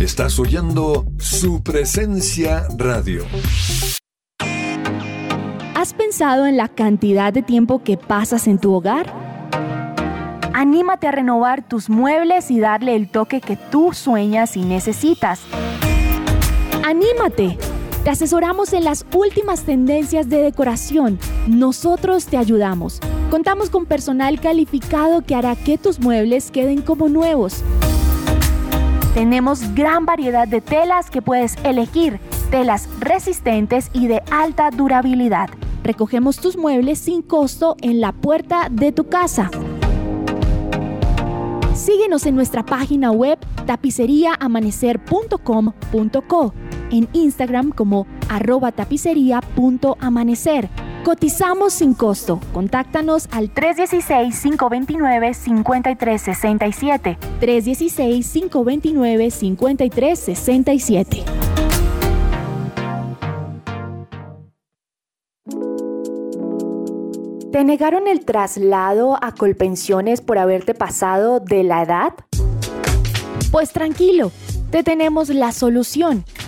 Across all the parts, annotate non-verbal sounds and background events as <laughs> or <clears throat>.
Estás oyendo su presencia radio. ¿Has pensado en la cantidad de tiempo que pasas en tu hogar? Anímate a renovar tus muebles y darle el toque que tú sueñas y necesitas. ¡Anímate! Te asesoramos en las últimas tendencias de decoración. Nosotros te ayudamos. Contamos con personal calificado que hará que tus muebles queden como nuevos. Tenemos gran variedad de telas que puedes elegir, telas resistentes y de alta durabilidad. Recogemos tus muebles sin costo en la puerta de tu casa. Síguenos en nuestra página web tapiceriaamanecer.com.co, en Instagram como arroba tapicería.amanecer. Cotizamos sin costo. Contáctanos al 316-529-5367. 316-529-5367. ¿Te negaron el traslado a Colpensiones por haberte pasado de la edad? Pues tranquilo, te tenemos la solución.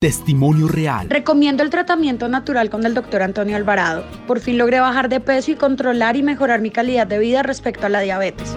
Testimonio real. Recomiendo el tratamiento natural con el doctor Antonio Alvarado. Por fin logré bajar de peso y controlar y mejorar mi calidad de vida respecto a la diabetes.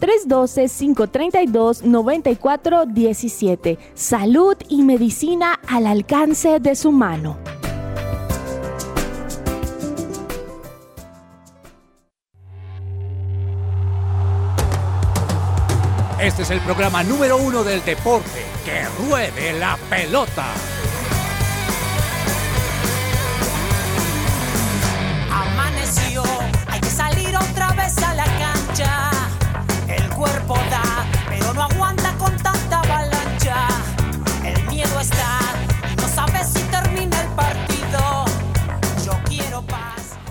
312-532-9417. Salud y medicina al alcance de su mano. Este es el programa número uno del deporte. ¡Que ruede la pelota!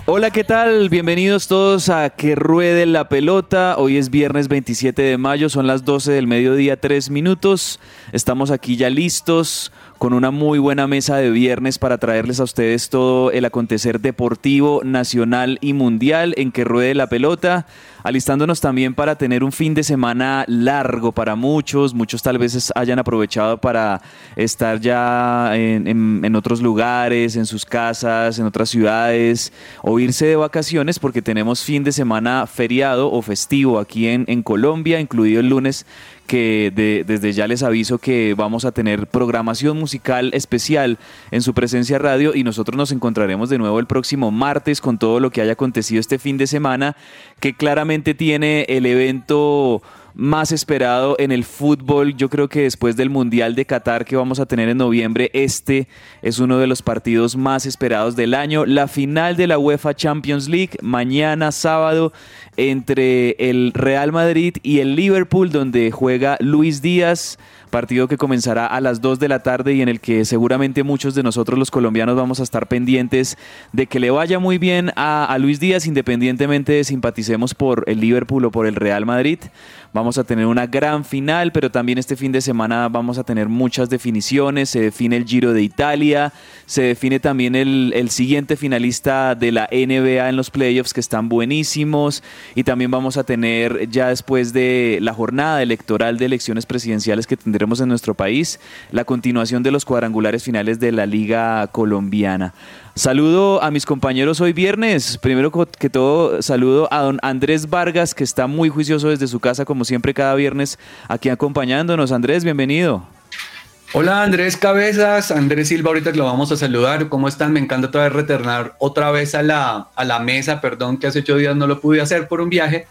Hola, ¿qué tal? Bienvenidos todos a Que Ruede la Pelota. Hoy es viernes 27 de mayo, son las 12 del mediodía, 3 minutos. Estamos aquí ya listos con una muy buena mesa de viernes para traerles a ustedes todo el acontecer deportivo, nacional y mundial en que ruede la pelota, alistándonos también para tener un fin de semana largo para muchos, muchos tal vez hayan aprovechado para estar ya en, otros lugares, en sus casas, en otras ciudades, o irse de vacaciones porque tenemos fin de semana feriado o festivo aquí en, Colombia, incluido el lunes que desde ya les aviso que vamos a tener programación musical especial en su presencia radio y nosotros nos encontraremos de nuevo el próximo martes con todo lo que haya acontecido este fin de semana, que claramente tiene el evento más esperado en el fútbol. Yo creo que después del Mundial de Qatar que vamos a tener en noviembre, este es uno de los partidos más esperados del año. La final de la UEFA Champions League, mañana sábado, entre el Real Madrid y el Liverpool, donde juega Luis Díaz partido que comenzará a las 2 de la tarde y en el que seguramente muchos de nosotros los colombianos vamos a estar pendientes de que le vaya muy bien a, Luis Díaz, independientemente de simpaticemos por el Liverpool o por el Real Madrid, Vamos a tener una gran final, pero también este fin de semana vamos a tener muchas definiciones. Se define el Giro de Italia, se define también el, siguiente finalista de la NBA en los playoffs que están buenísimos. Y también vamos a tener ya después de la jornada electoral de elecciones presidenciales que tendremos en nuestro país, la continuación de los cuadrangulares finales de la Liga Colombiana. Saludo a mis compañeros hoy viernes. Primero que todo, saludo a don Andrés Vargas, que está muy juicioso desde su casa, como siempre, cada viernes aquí acompañándonos. Andrés, bienvenido. Hola Andrés Cabezas, Andrés Silva, ahorita lo vamos a saludar. ¿Cómo están? Me encanta otra vez retornar otra vez a la, a la mesa. Perdón que hace ocho días no lo pude hacer por un viaje,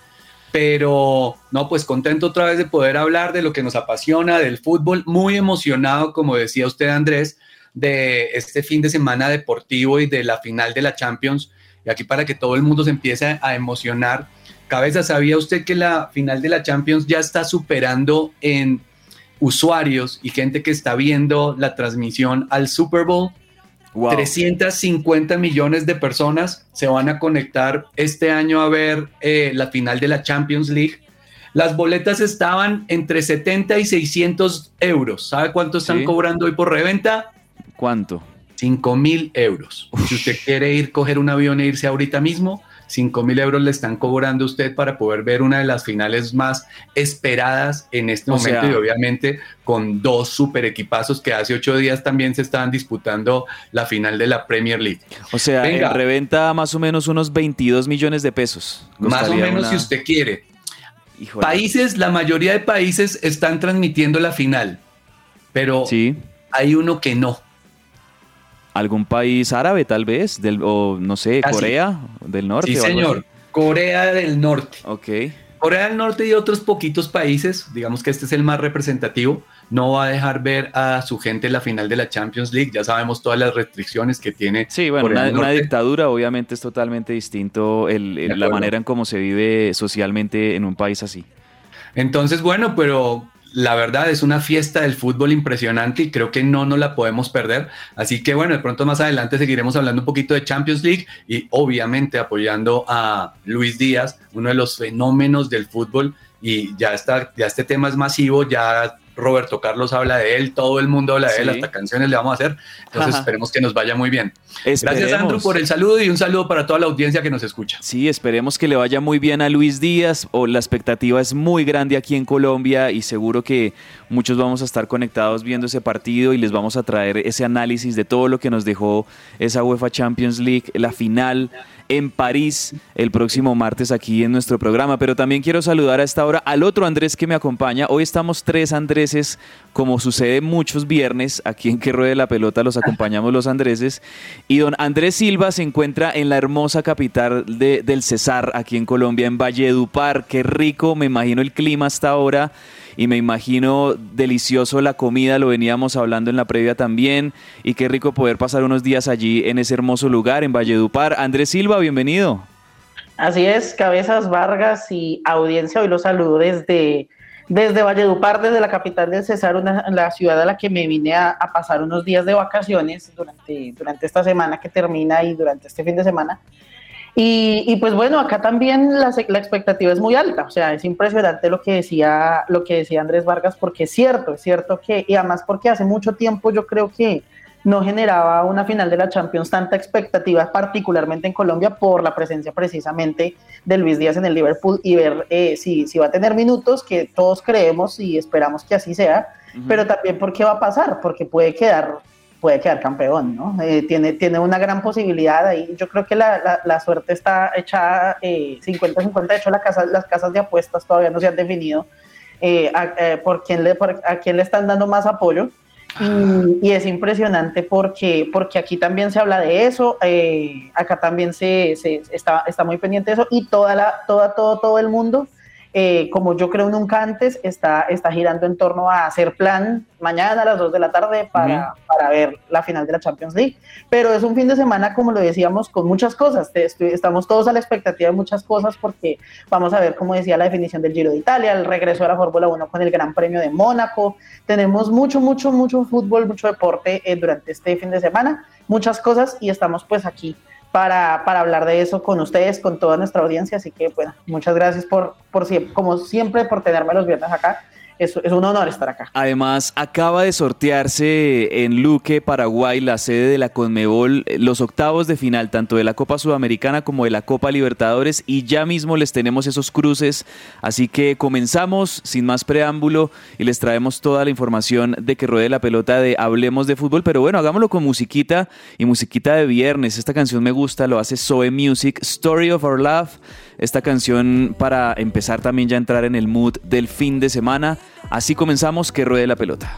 pero no, pues contento otra vez de poder hablar de lo que nos apasiona, del fútbol. Muy emocionado, como decía usted Andrés, de este fin de semana deportivo y de la final de la Champions. Y aquí para que todo el mundo se empiece a emocionar. Cabeza, ¿sabía usted que la final de la Champions ya está superando en usuarios y gente que está viendo la transmisión al Super Bowl? 350 millones de personas se van a conectar este año a ver eh, la final de la Champions League. Las boletas estaban entre 70 y 600 euros. ¿Sabe cuánto están cobrando hoy por reventa? ¿Cuánto? 5 mil euros. Si usted quiere ir, coger un avión e irse ahorita mismo, 5 mil euros le están cobrando a usted para poder ver una de las finales más esperadas en este momento y obviamente con dos super equipazos que hace ocho días también se estaban disputando la final de la Premier League. O sea, reventa más o menos unos 22 millones de pesos. Más o menos si usted quiere. Países, la mayoría de países están transmitiendo la final, pero sí. hay uno que no algún país árabe tal vez, del, o no sé, ah, Corea del Norte. Sí, señor, Corea del Norte. Ok. Corea del Norte y otros poquitos países, digamos que este es el más representativo, no va a dejar ver a su gente la final de la Champions League. Ya sabemos todas las restricciones que tiene. Sí, bueno, una, dictadura obviamente es totalmente distinto el, la manera en cómo se vive socialmente en un país así. Entonces, bueno, pero la verdad es una fiesta del fútbol impresionante y creo que no nos la podemos perder. Así que bueno, de pronto más adelante seguiremos hablando un poquito de Champions League y obviamente apoyando a Luis Díaz, uno de los fenómenos del fútbol y ya está, ya este tema es masivo, ya Roberto Carlos habla de él, todo el mundo habla de él, hasta canciones le vamos a hacer. Entonces esperemos que nos vaya muy bien. Gracias Andrew por el saludo y un saludo para toda la audiencia que nos escucha. Sí, esperemos que le vaya muy bien a Luis Díaz. O la expectativa es muy grande aquí en Colombia y seguro que muchos vamos a estar conectados viendo ese partido y les vamos a traer ese análisis de todo lo que nos dejó esa UEFA Champions League, la final en París el próximo martes aquí en nuestro programa. Pero también quiero saludar a esta hora al otro Andrés que me acompaña. Hoy estamos tres Como sucede muchos viernes, aquí en Que Ruede la Pelota los acompañamos los Andreses. Y don Andrés Silva se encuentra en la hermosa capital de, del Cesar, aquí en Colombia, en Valledupar. Qué rico, me imagino el clima hasta ahora y me imagino delicioso la comida, lo veníamos hablando en la previa también, y qué rico poder pasar unos días allí en ese hermoso lugar, en Valledupar. Andrés Silva, bienvenido. Así es, Cabezas Vargas y audiencia, hoy los saludo desde, desde Valledupar, desde la capital del Cesar, una, la ciudad a la que me vine a, pasar unos días de vacaciones durante, durante esta semana que termina y durante este fin de semana. Y, pues bueno, acá también la, la, expectativa es muy alta, o sea, es impresionante lo que decía lo que decía Andrés Vargas, porque es cierto, es cierto que, y además porque hace mucho tiempo yo creo que no generaba una final de la Champions tanta expectativa, particularmente en Colombia, por la presencia precisamente de Luis Díaz en el Liverpool y ver eh, si, si va a tener minutos, que todos creemos y esperamos que así sea, pero también por qué va a pasar, porque puede quedar puede quedar campeón, ¿no? Eh, tiene, tiene una gran posibilidad ahí. Yo creo que la, la, suerte está 50-50. Eh, de hecho, la casa, las casas de apuestas todavía no se han definido eh, por, quién le, a quién le están dando más apoyo. Y, es impresionante porque, porque aquí también se habla de eso, acá también se, se, está, está muy pendiente de eso y toda la, toda, todo, todo el mundo eh, como yo creo nunca antes, está, está girando en torno a hacer plan mañana a las 2 de la tarde para, para, ver la final de la Champions League. Pero es un fin de semana, como lo decíamos, con muchas cosas. Estamos todos a la expectativa de muchas cosas porque vamos a ver, como decía, la definición del Giro de Italia, el regreso de la Fórmula 1 con el Gran Premio de Mónaco. Tenemos mucho, mucho, mucho fútbol, mucho deporte eh, durante este fin de semana, muchas cosas y estamos pues aquí para, para, hablar de eso con ustedes, con toda nuestra audiencia. Así que, bueno, muchas gracias por, por como siempre, por tenerme los viernes acá es, un honor estar acá. Además, acaba de sortearse en Luque, Paraguay, la sede de la Conmebol, los octavos de final, tanto de la Copa Sudamericana como de la Copa Libertadores, y ya mismo les tenemos esos cruces. Así que comenzamos sin más preámbulo y les traemos toda la información de que ruede la pelota de Hablemos de Fútbol. Pero bueno, hagámoslo con musiquita y musiquita de viernes. Esta canción me gusta, lo hace Zoe Music, Story of Our Love esta canción para empezar también ya a entrar en el mood del fin de semana. Así comenzamos, que ruede la pelota.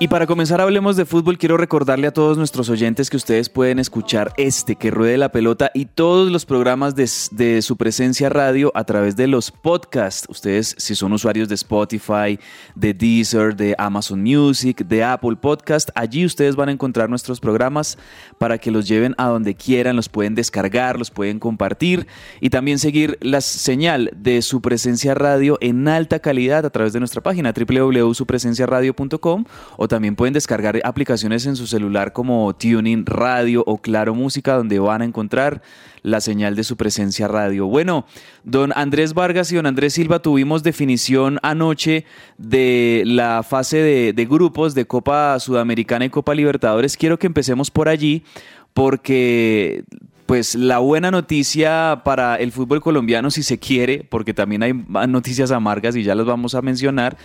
Y para comenzar hablemos de fútbol, quiero recordarle a todos nuestros oyentes que ustedes pueden escuchar este, que ruede la pelota y todos los programas de, su presencia radio a través de los podcasts. Ustedes, si son usuarios de Spotify, de Deezer, de Amazon Music, de Apple Podcast, allí ustedes van a encontrar nuestros programas para que los lleven a donde quieran, los pueden descargar, los pueden compartir y también seguir la señal de su presencia radio en alta calidad a través de nuestra página www.supresenciaradio.com o también pueden descargar aplicaciones en su celular como Tuning Radio o Claro Música donde van a encontrar la señal de su presencia radio. Bueno, don Andrés Vargas y don Andrés Silva tuvimos definición anoche de la fase de, grupos de Copa Sudamericana y Copa Libertadores. Quiero que empecemos por allí porque pues la buena noticia para el fútbol colombiano, si se quiere, porque también hay noticias amargas y ya las vamos a mencionar,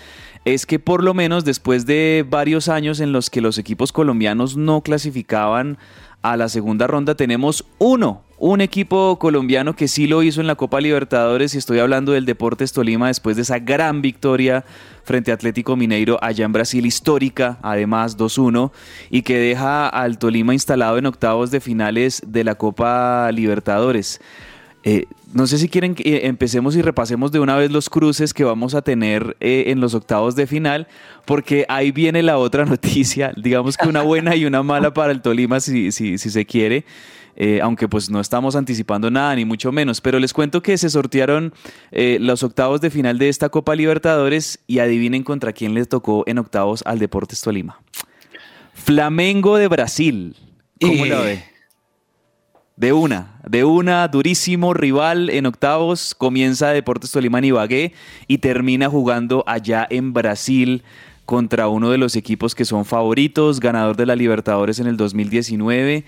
es que por lo menos después de varios años en los que los equipos colombianos no clasificaban a la segunda ronda, tenemos uno, un equipo colombiano que sí lo hizo en la Copa Libertadores y estoy hablando del Deportes Tolima después de esa gran victoria frente a Atlético Mineiro allá en Brasil histórica, además 2-1, y que deja al Tolima instalado en octavos de finales de la Copa Libertadores. Eh, no sé si quieren que empecemos y repasemos de una vez los cruces que vamos a tener eh, en los octavos de final, porque ahí viene la otra <laughs> noticia, digamos que una buena y una mala para el Tolima si, si, si se quiere. Eh, aunque pues no estamos anticipando nada, ni mucho menos, pero les cuento que se sortearon los octavos de final de esta Copa Libertadores y adivinen contra quién les tocó en octavos al Deportes Tolima. Flamengo de Brasil. ¿Cómo la ve? De una, de una, durísimo rival en octavos, comienza Deportes Tolima en Ibagué y termina jugando allá en Brasil contra uno de los equipos que son favoritos, ganador de la Libertadores en el 2019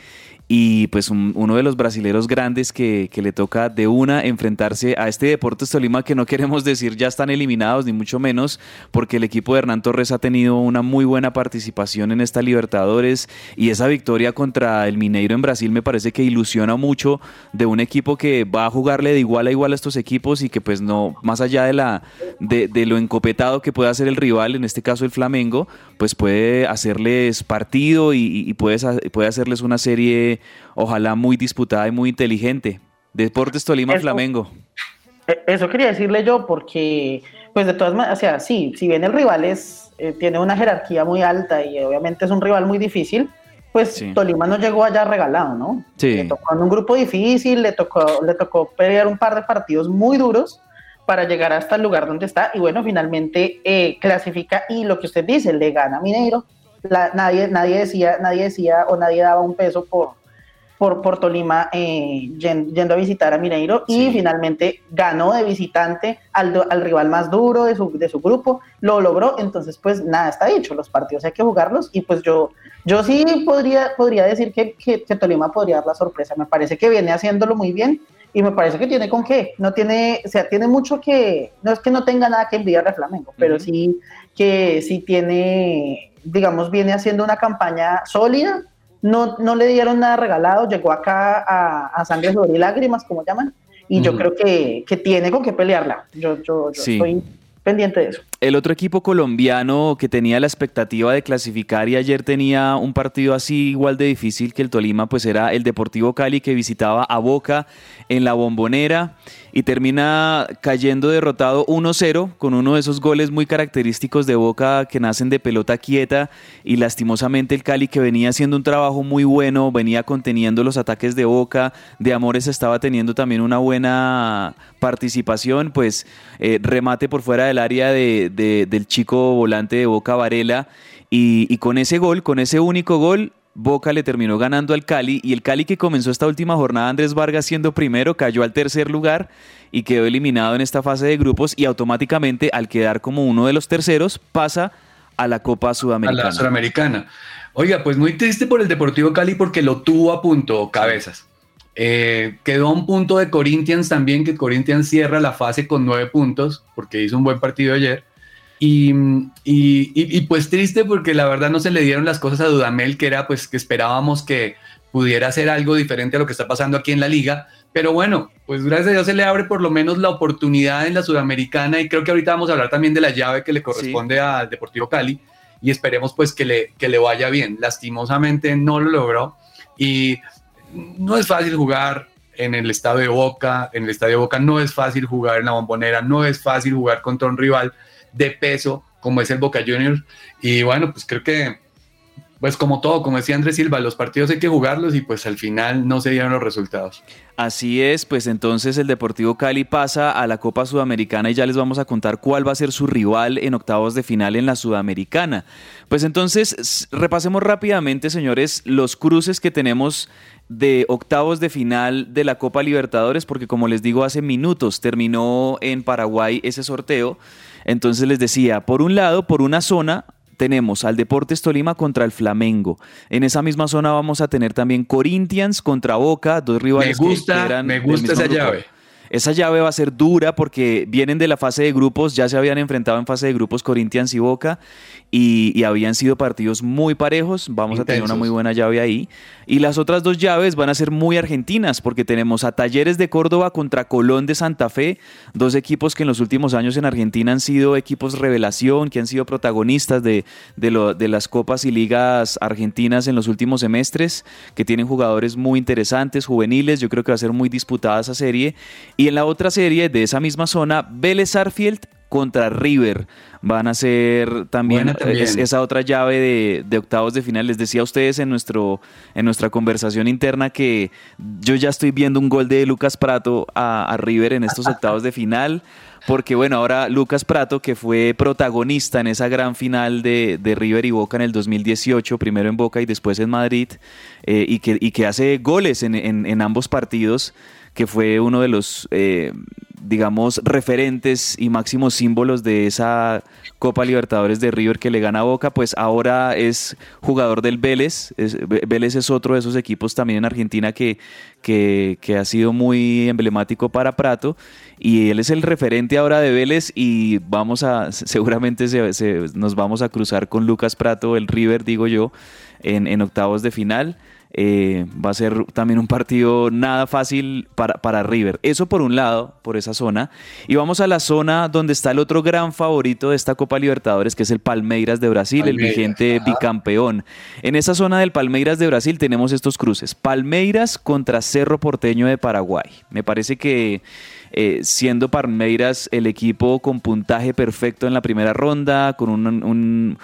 y pues uno de los brasileros grandes que, le toca de una enfrentarse a este Deportes Tolima que no queremos decir ya están eliminados ni mucho menos porque el equipo de Hernán Torres ha tenido una muy buena participación en esta Libertadores y esa victoria contra el Mineiro en Brasil me parece que ilusiona mucho de un equipo que va a jugarle de igual a igual a estos equipos y que pues no, más allá de, la, de, lo encopetado que puede hacer el rival, en este caso el Flamengo, pues puede hacerles partido y, y puede, puede hacerles una serie ojalá muy disputada y muy inteligente. Deportes Tolima Flamengo. E, eso quería decirle yo porque, pues de todas maneras, o sea, sí, si bien el rival es, eh, tiene una jerarquía muy alta y obviamente es un rival muy difícil, pues Tolima no llegó allá regalado, ¿no? Sí. Le tocó en un grupo difícil, le tocó, le tocó pelear un par de partidos muy duros para llegar hasta el lugar donde está y bueno, finalmente eh, clasifica y lo que usted dice, le gana a Mineiro. nadie, nadie, decía, nadie decía o nadie daba un peso por, por, por Tolima eh, yendo, a visitar a Mineiro y finalmente ganó de visitante al, al, rival más duro de su, de su grupo, lo logró, entonces pues nada está dicho, los partidos hay que jugarlos y pues yo, yo sí podría, podría decir que, que, Tolima podría dar la sorpresa, me parece que viene haciéndolo muy bien y me parece que tiene con qué, no tiene, o sea, tiene mucho que, no es que no tenga nada que envidiar a Flamengo, pero sí que sí tiene digamos, viene haciendo una campaña sólida. No, no le dieron nada regalado, llegó acá a, a sangre, y lágrimas, como llaman, y yo creo que, que, tiene con qué pelearla. Yo, yo, yo estoy pendiente de eso. El otro equipo colombiano que tenía la expectativa de clasificar y ayer tenía un partido así igual de difícil que el Tolima, pues era el Deportivo Cali que visitaba a Boca en la bombonera y termina cayendo derrotado 1-0 con uno de esos goles muy característicos de Boca que nacen de pelota quieta y lastimosamente el Cali que venía haciendo un trabajo muy bueno, venía conteniendo los ataques de Boca, de Amores estaba teniendo también una buena participación, pues eh, remate por fuera del área de, del chico volante de Boca Varela. Y, con ese gol, con ese único gol, Boca le terminó ganando al Cali y el Cali que comenzó esta última jornada Andrés Vargas siendo primero cayó al tercer lugar y quedó eliminado en esta fase de grupos y automáticamente al quedar como uno de los terceros pasa a la Copa Sudamericana. A la Sudamericana. Oiga, pues muy triste por el Deportivo Cali porque lo tuvo a punto cabezas. Eh, quedó a un punto de Corinthians también, que Corinthians cierra la fase con nueve puntos porque hizo un buen partido ayer. Y, y, pues triste porque la verdad no se le dieron las cosas a Dudamel, que era pues que esperábamos que pudiera hacer algo diferente a lo que está pasando aquí en la liga. Pero bueno, pues gracias a Dios se le abre por lo menos la oportunidad en la Sudamericana y creo que ahorita vamos a hablar también de la llave que le corresponde al Deportivo Cali y esperemos pues que le, que le vaya bien. Lastimosamente no lo logró y no es fácil jugar en el estadio de Boca, en el estadio de Boca no es fácil jugar en la bombonera, no es fácil jugar contra un rival de peso como es el Boca Juniors. Y bueno, pues creo que, pues como todo, como decía Andrés Silva, los partidos hay que jugarlos y pues al final no se dieron los resultados. Así es, pues entonces el Deportivo Cali pasa a la Copa Sudamericana y ya les vamos a contar cuál va a ser su rival en octavos de final en la Sudamericana. Pues entonces repasemos rápidamente, señores, los cruces que tenemos de octavos de final de la Copa Libertadores, porque como les digo hace minutos terminó en Paraguay ese sorteo. Entonces les decía, por un lado, por una zona tenemos al Deportes Tolima contra el Flamengo. En esa misma zona vamos a tener también Corinthians contra Boca, dos rivales me gusta, que Me gusta esa llave. Esa llave va a ser dura porque vienen de la fase de grupos, ya se habían enfrentado en fase de grupos Corinthians y Boca y, habían sido partidos muy parejos. Vamos a tener una muy buena llave ahí. Y las otras dos llaves van a ser muy argentinas porque tenemos a Talleres de Córdoba contra Colón de Santa Fe, dos equipos que en los últimos años en Argentina han sido equipos revelación, que han sido protagonistas de, de las copas y ligas argentinas en los últimos semestres, que tienen jugadores muy interesantes, juveniles. Yo creo que va a ser muy disputada esa serie. Y en la otra serie de esa misma zona, Vélez Arfield contra River. Van a ser también, esa otra llave de, octavos de final. Les decía a ustedes en, nuestro, en nuestra conversación interna que yo ya estoy viendo un gol de Lucas Prato a, River en estos <laughs> octavos de final. Porque bueno, ahora Lucas Prato, que fue protagonista en esa gran final de, River y Boca en el 2018, primero en Boca y después en Madrid, eh, y, que, y que hace goles en, en ambos partidos, que fue uno de los, eh, digamos, referentes y máximos símbolos de esa Copa Libertadores de River que le gana Boca, pues ahora es jugador del Vélez. Vélez es otro de esos equipos también en Argentina que, que, ha sido muy emblemático para Prato. Y él es el referente ahora de Vélez y vamos a, seguramente nos vamos a cruzar con Lucas Prato, el River, digo yo, en octavos de final. Eh, va a ser también un partido nada fácil para, para, River. Eso por un lado, por esa zona. Y vamos a la zona donde está el otro gran favorito de esta Copa Libertadores, que es el Palmeiras de Brasil, el vigente bicampeón. En esa zona del Palmeiras de Brasil tenemos estos cruces. Palmeiras contra Cerro Porteño de Paraguay. Me parece que eh, siendo Palmeiras el equipo con puntaje perfecto en la primera ronda, con un,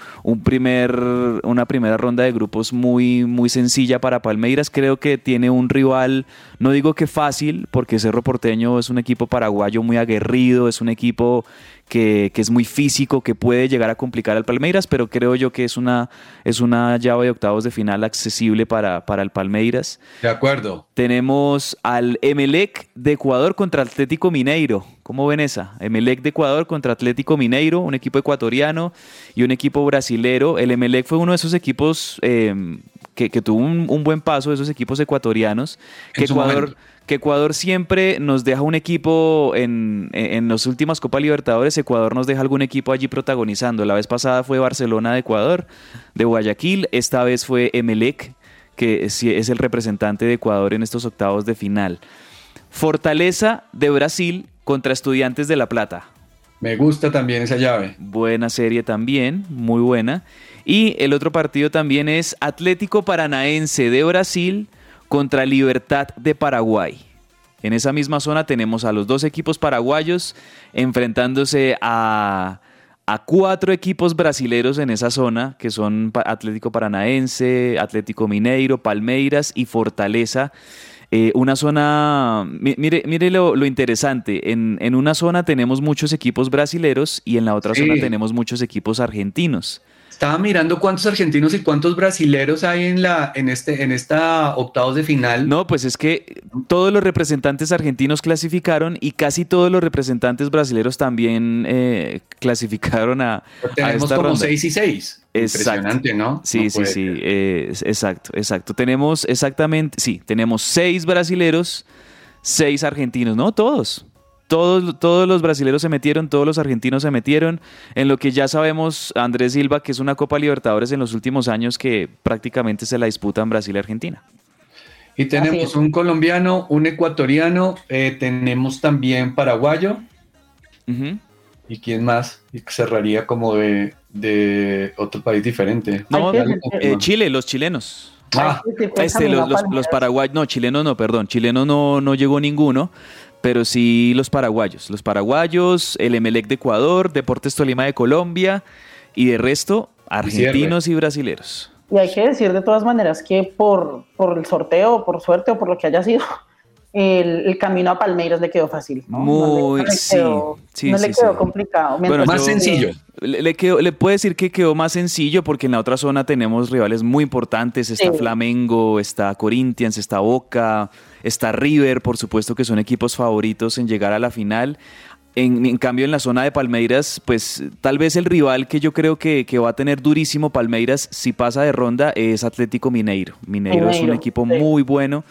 primer, una primera ronda de grupos muy, muy sencilla para Palmeiras. Creo que tiene un rival, no digo que fácil, porque Cerro Porteño es un equipo paraguayo muy aguerrido, es un equipo que, es muy físico, que puede llegar a complicar al Palmeiras, pero creo yo que es una, es una llave de octavos de final accesible para, para el Palmeiras. De acuerdo. Tenemos al Emelec de Ecuador contra Atlético Mineiro. ¿Cómo ven esa? Emelec de Ecuador contra Atlético Mineiro, un equipo ecuatoriano y un equipo brasilero. El Emelec fue uno de esos equipos eh, que, tuvo un, buen paso de esos equipos ecuatorianos, que Ecuador, que Ecuador siempre nos deja un equipo en, en las últimas Copa Libertadores, Ecuador nos deja algún equipo allí protagonizando. La vez pasada fue Barcelona de Ecuador, de Guayaquil, esta vez fue Emelec, que es el representante de Ecuador en estos octavos de final. Fortaleza de Brasil contra Estudiantes de La Plata. Me gusta también esa llave. Buena serie también, muy buena. Y el otro partido también es Atlético Paranaense de Brasil contra Libertad de Paraguay. En esa misma zona tenemos a los dos equipos paraguayos enfrentándose a, a cuatro equipos brasileros en esa zona, que son Atlético Paranaense, Atlético Mineiro, Palmeiras y Fortaleza. Eh, una zona, mire, mire lo, interesante, en, en, una zona tenemos muchos equipos brasileros y en la otra zona tenemos muchos equipos argentinos. Estaba mirando cuántos argentinos y cuántos brasileros hay en la en este en esta octavos de final. No, pues es que todos los representantes argentinos clasificaron y casi todos los representantes brasileros también eh, clasificaron a, tenemos como 6 y 6. Impresionante, ¿no? Sí, sí, sí, exacto, exacto. Tenemos exactamente, sí, tenemos seis brasileros, seis argentinos, ¿no? Todos. Todos, todos los brasileños se metieron, todos los argentinos se metieron. En lo que ya sabemos, Andrés Silva, que es una Copa Libertadores en los últimos años que prácticamente se la disputan Brasil y Argentina. Y tenemos un colombiano, un ecuatoriano, eh, tenemos también paraguayo. ¿Y quién más? Y cerraría como de, otro país diferente. No, eh, Chile, los chilenos. Ah, este, los, los, paraguayos, no, chilenos no, perdón, chilenos no, no llegó ninguno, pero sí los paraguayos. Los paraguayos, el Emelec de Ecuador, Deportes Tolima de Colombia y de resto argentinos y brasileros. Y hay que decir de todas maneras que por, por el sorteo, por suerte o por lo que haya sido, el, camino a Palmeiras le quedó fácil. ¿no? Muy, no sí, sí, No le quedó complicado. Bueno, más sencillo. Le, le, puedo decir que quedó más sencillo porque en la otra zona tenemos rivales muy importantes. Está Flamengo, está Corinthians, está Boca, está River, por supuesto que son equipos favoritos en llegar a la final. En, cambio, en la zona de Palmeiras, pues tal vez el rival que yo creo que, va a tener durísimo Palmeiras si pasa de ronda es Atlético Mineiro. Mineiro, es un equipo muy bueno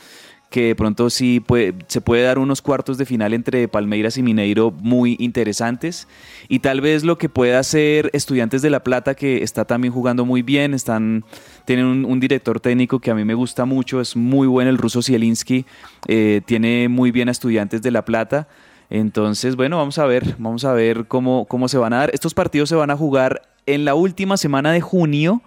que de pronto sí se puede dar unos cuartos de final entre Palmeiras y Mineiro muy interesantes. Y tal vez lo que pueda hacer Estudiantes de La Plata, que está también jugando muy bien, están, tienen un, director técnico que a mí me gusta mucho, es muy bueno, el ruso Zielinski, eh, tiene muy bien a Estudiantes de La Plata. Entonces, bueno, vamos a ver, vamos a ver cómo, cómo se van a dar. Estos partidos se van a jugar en la última semana de junio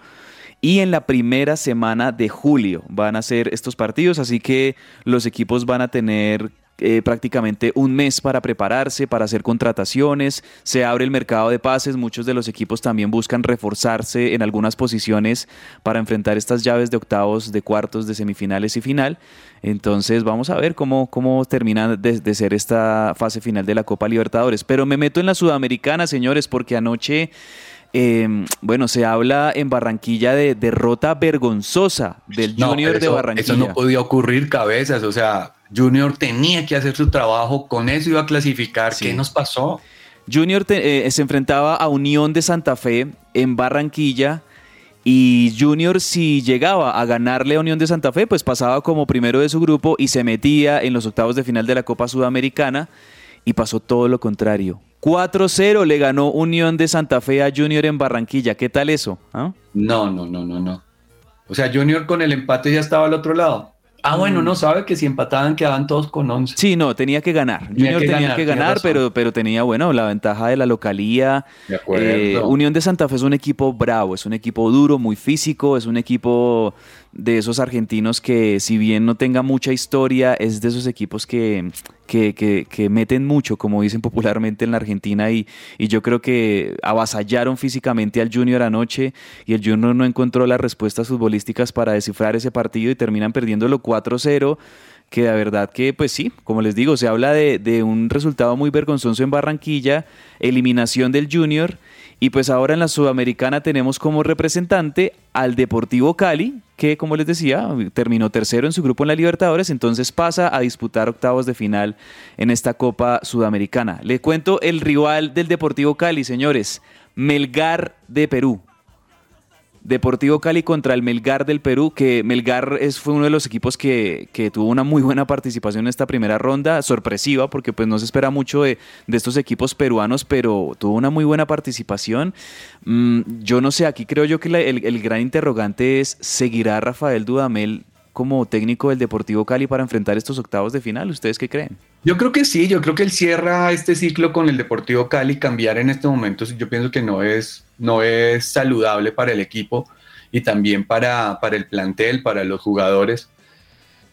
y en la primera semana de julio van a ser estos partidos, así que los equipos van a tener eh, prácticamente un mes para prepararse, para hacer contrataciones, se abre el mercado de pases, muchos de los equipos también buscan reforzarse en algunas posiciones para enfrentar estas llaves de octavos, de cuartos, de semifinales y final. Entonces vamos a ver cómo, cómo termina de, de ser esta fase final de la Copa Libertadores. Pero me meto en la Sudamericana, señores, porque anoche Em, bueno, se habla en Barranquilla de derrota vergonzosa del Junior de Barranquilla. Eso no podía ocurrir cabezas, o sea, Junior tenía que hacer su trabajo, con eso iba a clasificar. ¿Qué nos pasó? Junior eh, se enfrentaba a Unión de Santa Fe en Barranquilla. Y Junior si llegaba a ganarle a Unión de Santa Fe, pues pasaba como primero de su grupo y se metía en los octavos de final de la Copa Sudamericana y pasó todo lo contrario. 4-0 le ganó Unión de Santa Fe a Junior en Barranquilla. ¿Qué tal eso? ¿Ah? No, no, no, no, no. O sea, Junior con el empate ya estaba al otro lado. Ah, bueno, mm. no sabe que si empataban quedaban todos con 11. Sí, no, tenía que ganar. Junior tenía que ganar, pero, pero tenía, bueno, la ventaja de la localía. De acuerdo. Eh, Unión de Santa Fe es un equipo bravo, es un equipo duro, muy físico, es un equipo de esos argentinos que si bien no tenga mucha historia, es de esos equipos que, que, meten mucho, como dicen <laughs> popularmente en la Argentina, y, y, yo creo que avasallaron físicamente al Junior anoche y el Junior no encontró las respuestas futbolísticas para descifrar ese partido y terminan perdiéndolo 4-0 que de verdad que, pues sí, como les digo, se habla de, de, un resultado muy vergonzoso en Barranquilla, eliminación del Junior, y pues ahora en la Sudamericana tenemos como representante al Deportivo Cali, que como les decía, terminó tercero en su grupo en la Libertadores, entonces pasa a disputar octavos de final en esta Copa Sudamericana. Le cuento el rival del Deportivo Cali, señores, Melgar de Perú. Deportivo Cali contra el Melgar del Perú, que Melgar es, fue uno de los equipos que, tuvo una muy buena participación en esta primera ronda, sorpresiva, porque pues no se espera mucho de, estos equipos peruanos, pero tuvo una muy buena participación. Mm, yo no sé, aquí creo yo que el, el gran interrogante es, ¿seguirá Rafael Dudamel como técnico del Deportivo Cali para enfrentar estos octavos de final? ¿Ustedes qué creen? Yo creo que sí, yo creo que él cierra este ciclo con el Deportivo Cali. Cambiar en este momento, yo pienso que no es, no es saludable para el equipo y también para, para el plantel, para los jugadores.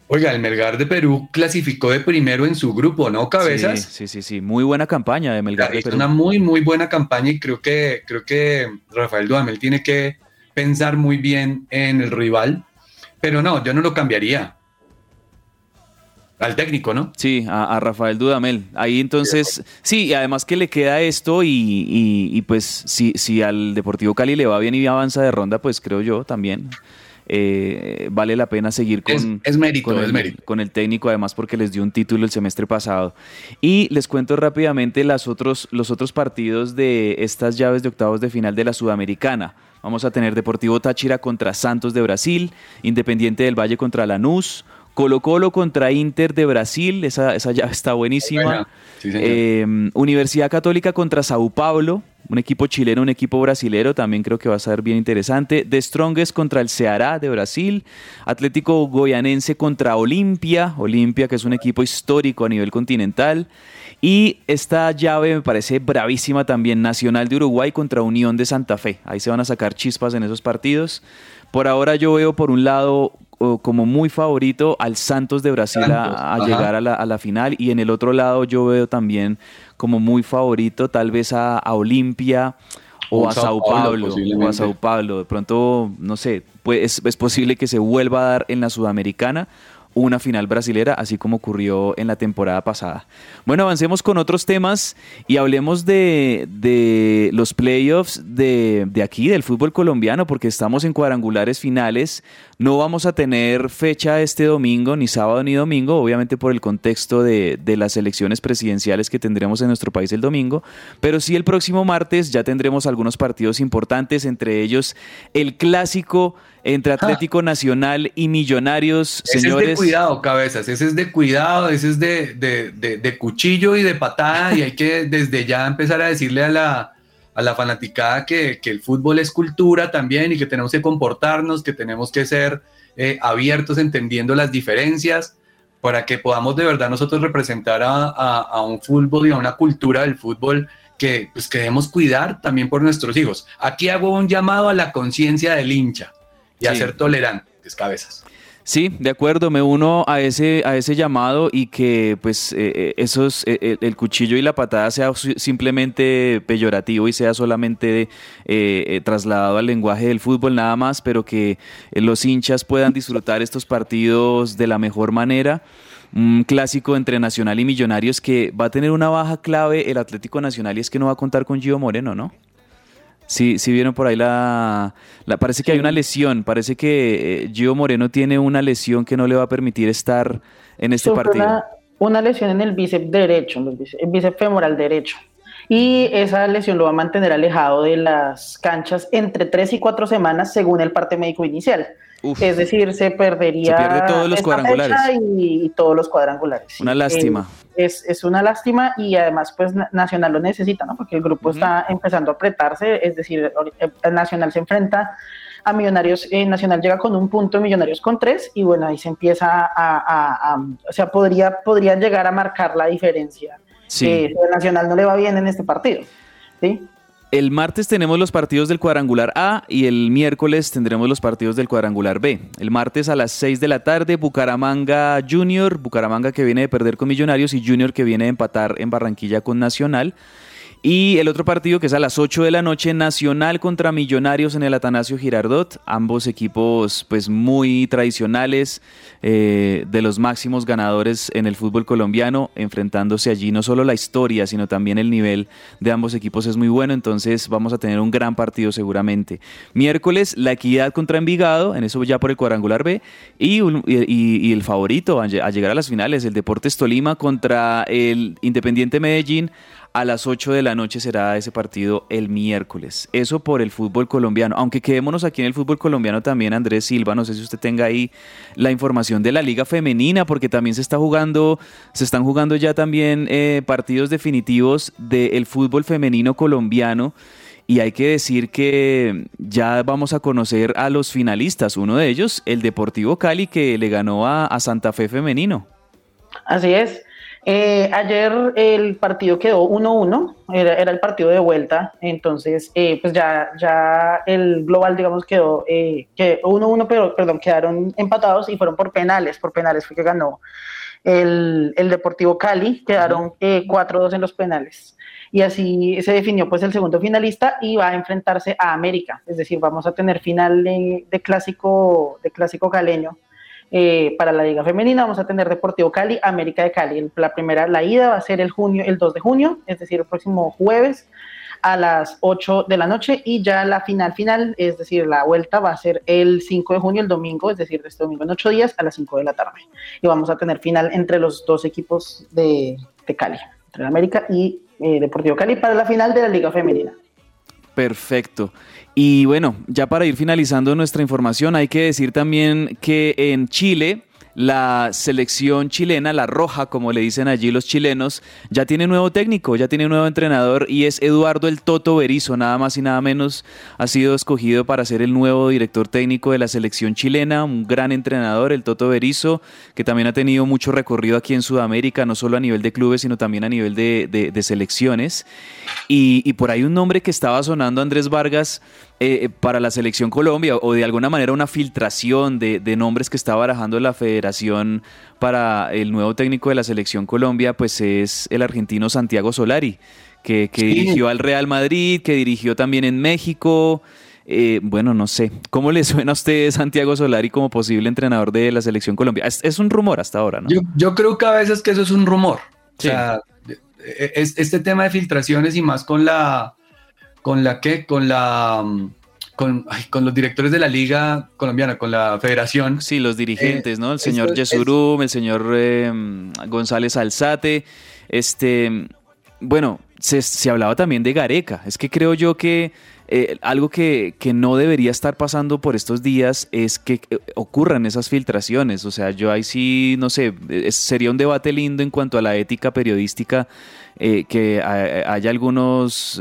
Oiga, el Melgar de Perú clasificó de primero en su grupo, ¿no, Cabezas? Sí, sí, sí, muy buena campaña de Melgar Perú. Una muy, muy buena campaña y creo que, creo que Rafael Dudamel tiene que pensar muy bien en el rival pero no, yo no lo cambiaría. Al técnico, ¿no? Sí, a, Rafael Dudamel. Ahí entonces, sí, y además que le queda esto y, pues si, si al Deportivo Cali le va bien y avanza de ronda, pues creo yo también. Eh, vale la pena seguir con, es, mérito, con, el, mérito. con el técnico, además porque les dio un título el semestre pasado. Y les cuento rápidamente las otros, los otros partidos de estas llaves de octavos de final de la Sudamericana. Vamos a tener Deportivo Táchira contra Santos de Brasil, Independiente del Valle contra Lanús, Colo Colo contra Inter de Brasil, esa, esa llave está buenísima. Em, Universidad Católica contra Sao Paulo, un equipo chileno, un equipo brasilero, también creo que va a ser bien interesante. The Strongest contra el Ceará de Brasil, Atlético Goyanense contra Olimpia, Olimpia que es un equipo histórico a nivel continental. Y esta llave me parece bravísima también, Nacional de Uruguay contra Unión de Santa Fe. Ahí se van a sacar chispas en esos partidos. Por ahora yo veo por un lado como muy favorito al Santos de Brasil a, llegar a la, final. Y en el otro lado yo veo también como muy favorito tal vez a, Olimpia o a Sao Paulo, o a Sao Paulo. De pronto, no sé, pues es posible que se vuelva a dar en la Sudamericana una final brasilera, así como ocurrió en la temporada pasada. Bueno, avancemos con otros temas y hablemos de, de los playoffs de, de, aquí, del fútbol colombiano, porque estamos en cuadrangulares finales. No vamos a tener fecha este domingo, ni sábado ni domingo, obviamente por el contexto de, de las elecciones presidenciales que tendremos en nuestro país el domingo, pero sí el próximo martes ya tendremos algunos partidos importantes, entre ellos el clásico entre Atlético Nacional y Millonarios, señores. Ese es de cuidado, cabezas, ese es de cuidado, ese es de, de, cuchillo y de patada y hay que <laughs> desde ya empezar a decirle a la, a la fanaticada que, que, el fútbol es cultura también y que tenemos que comportarnos, que tenemos que ser eh, abiertos entendiendo las diferencias para que podamos de verdad nosotros representar a, a, un fútbol y a una cultura del fútbol que pues queremos cuidar también por nuestros hijos. Aquí hago un llamado a la conciencia del hincha y a ser tolerantes, cabezas. Sí, de acuerdo, me uno a ese, a ese llamado y que pues eh, eh, esos, eh, el cuchillo y la patada sea simplemente peyorativo y sea solamente trasladado al lenguaje del fútbol nada más, pero que los hinchas puedan disfrutar estos partidos de la mejor manera. Un clásico entre Nacional y Millonarios que va a tener una baja clave el Atlético Nacional y es que no va a contar con Gio Moreno, ¿no? Sí, sí vieron por ahí la, parece que hay una lesión, parece que eh, Gio Moreno tiene una lesión que no le va a permitir estar en este partido. Una, lesión en el bíceps derecho, el bíceps femoral derecho. Y esa lesión lo va a mantener alejado de las canchas entre tres y cuatro semanas según el parte médico inicial. Es decir, se perdería todos los cuadrangulares. Y, todos los cuadrangulares. Una lástima. es, es, una lástima y además pues Nacional lo necesita, ¿no? Porque el grupo está empezando a apretarse, es decir, el Nacional se enfrenta a Millonarios, eh, Nacional llega con un punto, Millonarios con tres y bueno, ahí se empieza a, o sea, podría, podría llegar a marcar la diferencia. Sí. Eh, Nacional no le va bien en este partido. ¿sí? El martes tenemos los partidos del cuadrangular A y el miércoles tendremos los partidos del cuadrangular B. El martes a las 6 de la tarde, Bucaramanga Junior, Bucaramanga que viene de perder con Millonarios y Junior que viene de empatar en Barranquilla con Nacional. Y el otro partido que es a las 8 de la noche, Nacional contra Millonarios en el Atanasio Girardot. Ambos equipos pues muy tradicionales, eh, de los máximos ganadores en el fútbol colombiano, enfrentándose allí. No solo la historia, sino también el nivel de ambos equipos es muy bueno, entonces vamos a tener un gran partido seguramente. Miércoles, La Equidad contra Envigado, en eso ya por el cuadrangular B. Y, y el favorito a llegar a las finales, el Deportes Tolima contra el Independiente Medellín A las 8 de la noche será ese partido el miércoles. Eso por el fútbol colombiano. Aunque quedémonos aquí en el fútbol colombiano también, Andrés Silva, no sé si usted tenga ahí la información de la liga femenina, porque también se está jugando, se están jugando ya también eh, partidos definitivos del fútbol femenino colombiano. Y hay que decir que ya vamos a conocer a los finalistas. Uno de ellos, el Deportivo Cali, que le ganó a Santa Fe Femenino. Así es. Eh, ayer el partido quedó 1-1, era, el partido de vuelta, entonces eh, pues ya, ya el global digamos quedó 1-1, eh, pero perdón, quedaron empatados y fueron por penales, por penales fue que ganó el, el Deportivo Cali, quedaron 4-2 en los penales. Y así se definió pues el segundo finalista y va a enfrentarse a América, es decir, vamos a tener final de, de clásico, de clásico caleño eh, para la Liga Femenina vamos a tener Deportivo Cali, América de Cali. La primera, la ida va a ser el, junio, el 2 de junio, es decir, el próximo jueves a las 8 de la noche y ya la final final, es decir, la vuelta va a ser el 5 de junio, el domingo, es decir, este domingo en 8 días a las 5 de la tarde. Y vamos a tener final entre los dos equipos de, Cali, entre América y eh, Deportivo Cali para la final de la Liga Femenina. Perfecto. Y bueno, ya para ir finalizando nuestra información, hay que decir también que en Chile la selección chilena, la roja, como le dicen allí los chilenos, ya tiene nuevo técnico, ya tiene nuevo entrenador y es Eduardo el Toto Berizo, nada más y nada menos, ha sido escogido para ser el nuevo director técnico de la selección chilena, un gran entrenador, el Toto Berizo, que también ha tenido mucho recorrido aquí en Sudamérica, no solo a nivel de clubes, sino también a nivel de, selecciones. Y, y por ahí un nombre que estaba sonando, Andrés Vargas, eh, eh, para la selección Colombia o de alguna manera una filtración de, nombres que está barajando la federación para el nuevo técnico de la selección Colombia, pues es el argentino Santiago Solari, que, dirigió al Real Madrid, que dirigió también en México. Eh, bueno, no sé. ¿Cómo le suena a usted Santiago Solari como posible entrenador de la selección Colombia? Es, un rumor hasta ahora, ¿no? Yo, creo que a veces que eso es un rumor. O sea, este tema de filtraciones y más con la con la que, con la, mm, con, con, los directores de la liga colombiana, con la federación. Sí, los dirigentes, ¿no? El señor Yesurum, el señor eh, González Alzate. Este, bueno, se, se, hablaba también de Gareca. Es que creo yo que eh, algo que, que, no debería estar pasando por estos días es que eh, ocurran esas filtraciones. O sea, yo ahí sí, no sé, sería un debate lindo en cuanto a la ética periodística, que haya algunos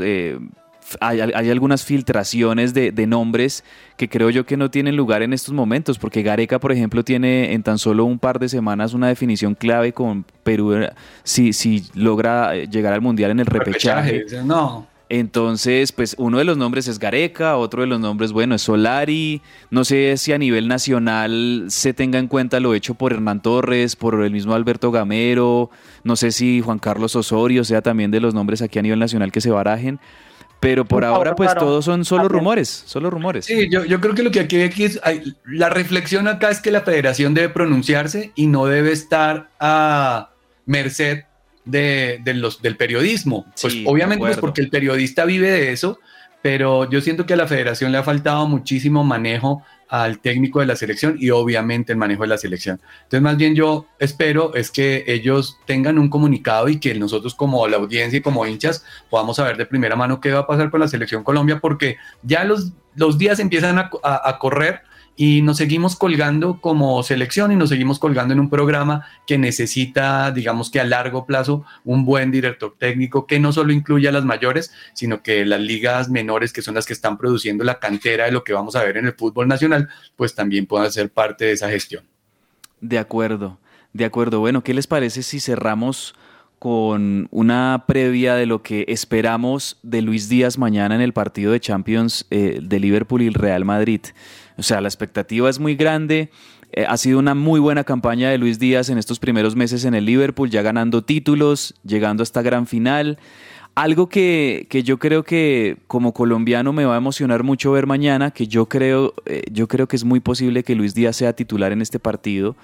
hay, algunas filtraciones de, nombres que creo yo que no tienen lugar en estos momentos, porque Gareca, por ejemplo, tiene en tan solo un par de semanas una definición clave con Perú si, si logra eh, llegar al Mundial en el repechaje. No. Entonces, pues uno de los nombres es Gareca, otro de los nombres, bueno, es Solari. No sé si a nivel nacional se tenga en cuenta lo hecho por Hernán Torres, por el mismo Alberto Gamero. No sé si Juan Carlos Osorio sea también de los nombres aquí a nivel nacional que se barajen. Pero por ahora, pues todos son solo rumores, solo rumores. Sí, yo, yo creo que lo que aquí, aquí es, la reflexión acá es que la federación debe pronunciarse y no debe estar a merced de, los, del periodismo. Pues obviamente, pues porque el periodista vive de eso, pero yo siento que a la federación le ha faltado muchísimo manejo al técnico de la selección y obviamente el manejo de la selección. Entonces, más bien yo espero es que ellos tengan un comunicado y que nosotros como la audiencia y como hinchas podamos saber de primera mano qué va a pasar con la selección Colombia, porque ya los, los días empiezan a, a correr y nos seguimos colgando como selección y nos seguimos colgando en un programa que necesita, digamos que a largo plazo, un buen director técnico que no solo incluya a las mayores, sino que las ligas menores, que son las que están produciendo la cantera de lo que vamos a ver en el fútbol nacional, pues también puedan ser parte de esa gestión. De acuerdo, de acuerdo. Bueno, ¿qué les parece si cerramos con una previa de lo que esperamos de Luis Díaz mañana en el partido de Champions eh, de Liverpool y el Real Madrid? O sea, la expectativa es muy grande. Eh, ha sido una muy buena campaña de Luis Díaz en estos primeros meses en el Liverpool, ya ganando títulos, llegando a esta gran final. Algo que, yo creo que como colombiano me va a emocionar mucho ver mañana, que yo creo, eh, yo creo que es muy posible que Luis Díaz sea titular en este partido,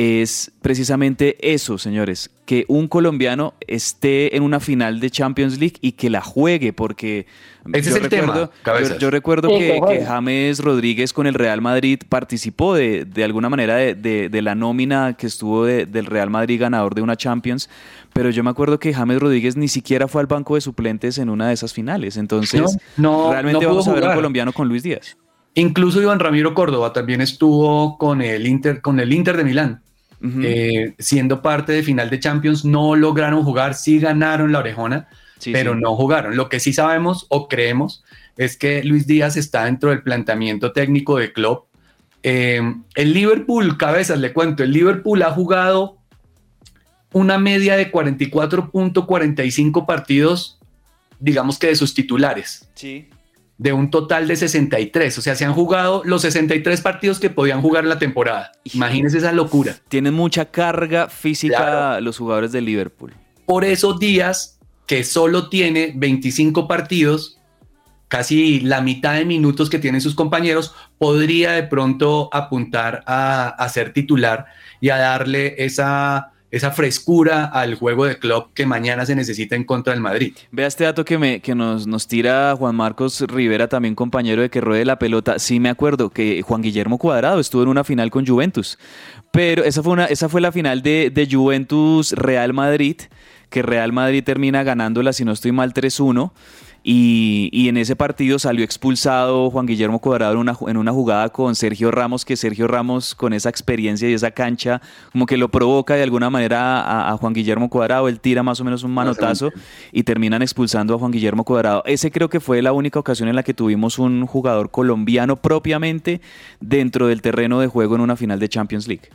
es precisamente eso, señores, que un colombiano esté en una final de Champions League y que la juegue, porque Ese yo, es el recuerdo, tema, yo, yo recuerdo Sí, que, James Rodríguez con el Real Madrid participó de, de alguna manera de, de- de la nómina que estuvo de- del Real Madrid ganador de una Champions, pero yo me acuerdo que James Rodríguez ni siquiera fue al banco de suplentes en una de esas finales, entonces No, no, realmente no vamos a ver a un jugar. colombiano con Luis Díaz. Incluso Iván Ramiro Córdoba también estuvo con el Inter, con el Inter de Milán. Eh, siendo parte de final de Champions, no lograron jugar, sí ganaron la orejona, Sí, pero sí. no jugaron. Lo que sí sabemos o creemos es que Luis Díaz está dentro del planteamiento técnico de Klopp. Eh, el Liverpool, cabezas, le cuento, el Liverpool ha jugado una media de 44.45 partidos, digamos que de sus titulares Sí. De un total de 63. O sea, se han jugado los 63 partidos que podían jugar en la temporada. Imagínense esa locura. Tienen mucha carga física Claro. los jugadores de Liverpool. Por esos días que solo tiene 25 partidos, casi la mitad de minutos que tienen sus compañeros, podría de pronto apuntar a, a ser titular y a darle esa, esa frescura al juego de club que mañana se necesita en contra del Madrid. Vea este dato que, me, que nos, nos tira Juan Marcos Rivera, también compañero de que ruede la pelota. Sí me acuerdo que Juan Guillermo Cuadrado estuvo en una final con Juventus, pero esa fue, una, esa fue la final de, de Juventus Real Madrid, que Real Madrid termina ganándola, si no estoy mal, 3-1. Y, y en ese partido salió expulsado Juan Guillermo Cuadrado en una, en una jugada con Sergio Ramos, que Sergio Ramos con esa experiencia y esa cancha como que lo provoca de alguna manera a, a Juan Guillermo Cuadrado, él tira más o menos un manotazo y terminan expulsando a Juan Guillermo Cuadrado. Ese creo que fue la única ocasión en la que tuvimos un jugador colombiano propiamente dentro del terreno de juego en una final de Champions League.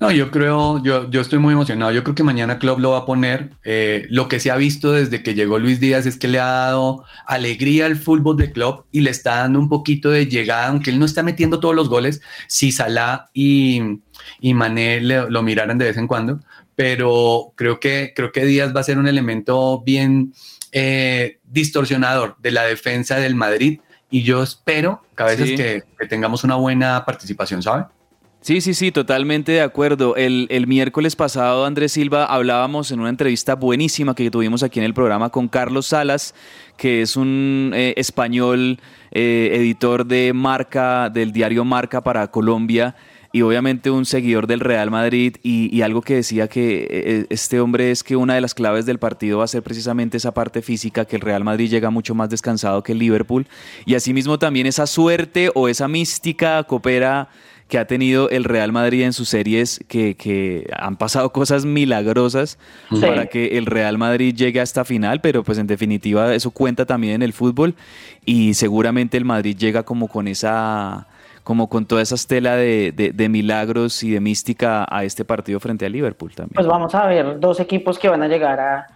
No, yo creo, yo, yo estoy muy emocionado. Yo creo que mañana Klopp lo va a poner. Eh, lo que se ha visto desde que llegó Luis Díaz es que le ha dado alegría al fútbol de Klopp y le está dando un poquito de llegada, aunque él no está metiendo todos los goles. Si Salah y, y Mané le- lo miraran de vez en cuando, pero creo que, creo que Díaz va a ser un elemento bien eh, distorsionador de la defensa del Madrid y yo espero, cabezas, Sí. que, que tengamos una buena participación, ¿sabe? Sí, sí, sí, totalmente de acuerdo. El, el miércoles pasado, Andrés Silva, hablábamos en una entrevista buenísima que tuvimos aquí en el programa con Carlos Salas, que es un eh, español eh, editor de Marca, del diario Marca para Colombia, y obviamente un seguidor del Real Madrid, y, y algo que decía que eh, este hombre es que una de las claves del partido va a ser precisamente esa parte física, que el Real Madrid llega mucho más descansado que el Liverpool, y asimismo también esa suerte o esa mística coopera que ha tenido el Real Madrid en sus series, que, que han pasado cosas milagrosas Sí. para que el Real Madrid llegue a esta final, pero pues en definitiva eso cuenta también en el fútbol y seguramente el Madrid llega como con esa como con toda esa estela de, de- de milagros y de mística a este partido frente a Liverpool también. Pues vamos a ver dos equipos que van a llegar a,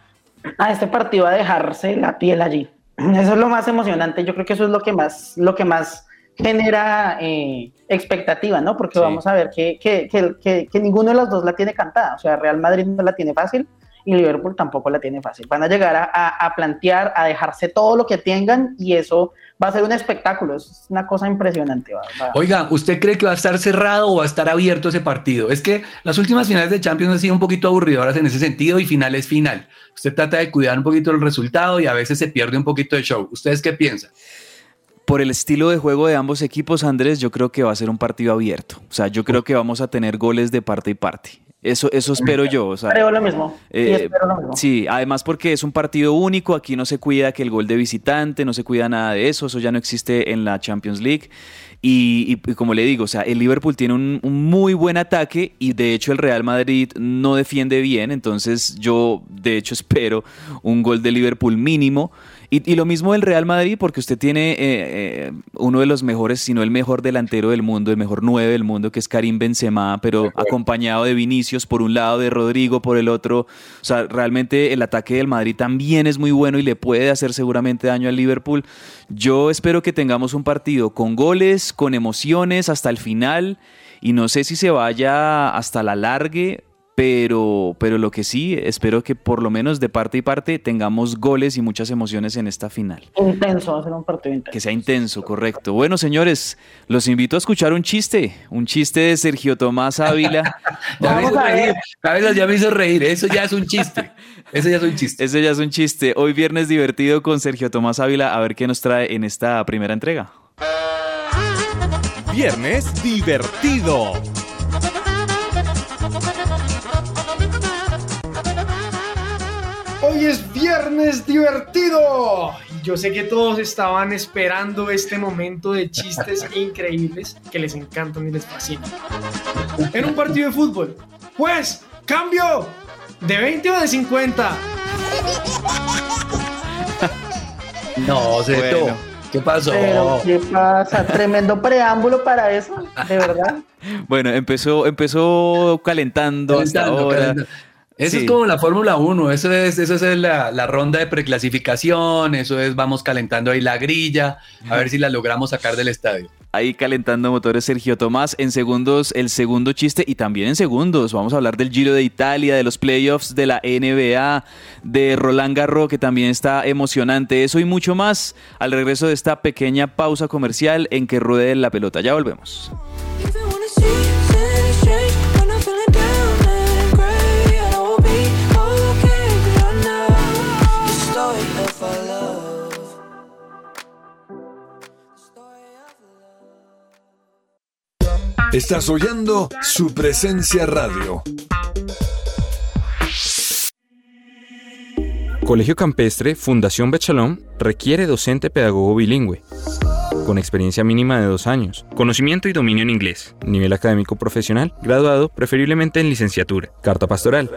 a este partido a dejarse la piel allí. <clears throat> Eso es lo más emocionante. Yo creo que eso es lo que más, lo que más genera eh, expectativa, ¿no? Porque Sí. vamos a ver que, que, que, ninguno de los dos la tiene cantada. O sea, Real Madrid no la tiene fácil y Liverpool tampoco la tiene fácil. Van a llegar a, a- a plantear, a dejarse todo lo que tengan y eso va a ser un espectáculo. Es una cosa impresionante. va- va- Oiga, ¿usted cree que va a estar cerrado o va a estar abierto ese partido? Es que las últimas finales de Champions han sido un poquito aburridoras en ese sentido y final es final. Usted trata de cuidar un poquito el resultado y a veces se pierde un poquito de show. ¿Ustedes qué piensan? Por el estilo de juego de ambos equipos, Andrés, yo creo que va a ser un partido abierto. O sea, yo creo que vamos a tener goles de parte y parte. Eso, eso espero yo. O sea, Creo lo mismo. y Eh, espero lo mismo. Sí, además porque es un partido único, aquí no se cuida que el gol de visitante, no se cuida nada de eso, eso ya no existe en la Champions League. Y, y- y como le digo, o sea, el Liverpool tiene un, un muy buen ataque y de hecho el Real Madrid no defiende bien, entonces yo de hecho <laughs> espero un gol de Liverpool mínimo. Y, y lo mismo del Real Madrid, porque usted tiene eh, eh, uno de los mejores, si no el mejor delantero del mundo, el mejor nueve del mundo, que es Karim Benzema, pero acompañado de Vinicius por un lado, de Rodrigo por el otro. O sea, realmente el ataque del Madrid también es muy bueno y le puede hacer seguramente daño al Liverpool. Yo espero que tengamos un partido con goles, con emociones hasta el final, y no sé si se vaya hasta la largue pero, pero lo que sí, espero que por lo menos de parte y parte tengamos goles y muchas emociones en esta final. Intenso, va a ser un partido intenso. Que sea intenso, correcto. Bueno, señores, los invito a escuchar un chiste, un chiste de Sergio Tomás Ávila. <laughs> ya, me hizo reír, ya me hizo reír, eso ya es un chiste. Eso ya es un chiste. Eso ya es un chiste. Hoy viernes divertido con Sergio Tomás Ávila, a ver qué nos trae en esta primera entrega. Viernes divertido. Hoy es viernes divertido. Yo sé que todos estaban esperando este momento de chistes <laughs> increíbles que les encantan y les fascinan. En un partido de fútbol. Pues, cambio. ¿De 20 o de 50? <laughs> No, Zeto. ¿Qué pasó? Pero, ¿qué pasa? Tremendo preámbulo para eso, de verdad. <laughs> bueno, empezó, empezó calentando, hasta ahora. Eso es como la Fórmula 1, eso es, eso es la, la, ronda de preclasificación, eso es vamos calentando ahí la grilla, a ver si la logramos sacar del estadio. Ahí calentando motores Sergio Tomás. En segundos, el segundo chiste y también en segundos. Vamos a hablar del Giro de Italia, de los playoffs de la NBA, de Roland Garros, que también está emocionante. Eso y mucho más al regreso de esta pequeña pausa comercial en que ruede la pelota. Ya volvemos. Estás oyendo su presencia radio. Colegio Campestre Fundación Bechalón requiere docente pedagogo bilingüe, con experiencia mínima de dos años, conocimiento y dominio en inglés, nivel académico profesional, graduado preferiblemente en licenciatura, carta pastoral.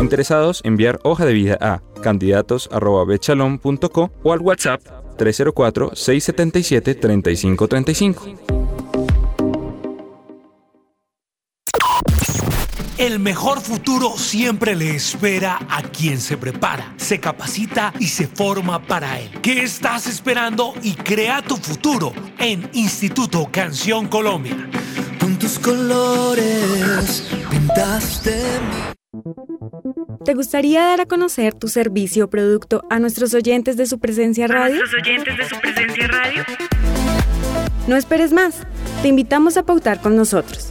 Interesados, enviar hoja de vida a candidatos.bechalón.co o al WhatsApp 304-677-3535. El mejor futuro siempre le espera a quien se prepara, se capacita y se forma para él. ¿Qué estás esperando y crea tu futuro en Instituto Canción Colombia? Con tus colores pintaste ¿Te gustaría dar a conocer tu servicio o producto a nuestros oyentes de su presencia radio? ¿Nuestros oyentes de su presencia radio? No esperes más. Te invitamos a pautar con nosotros.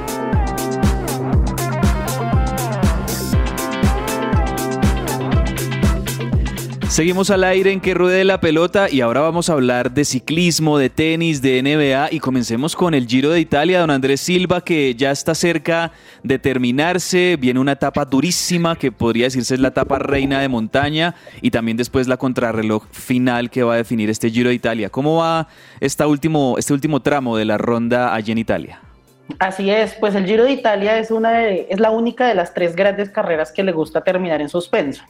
Seguimos al aire en que ruede la pelota y ahora vamos a hablar de ciclismo, de tenis, de NBA y comencemos con el Giro de Italia, don Andrés Silva, que ya está cerca de terminarse, viene una etapa durísima que podría decirse es la etapa reina de montaña y también después la contrarreloj final que va a definir este Giro de Italia. ¿Cómo va esta último, este último tramo de la ronda allí en Italia? Así es, pues el Giro de Italia es una es la única de las tres grandes carreras que le gusta terminar en suspenso,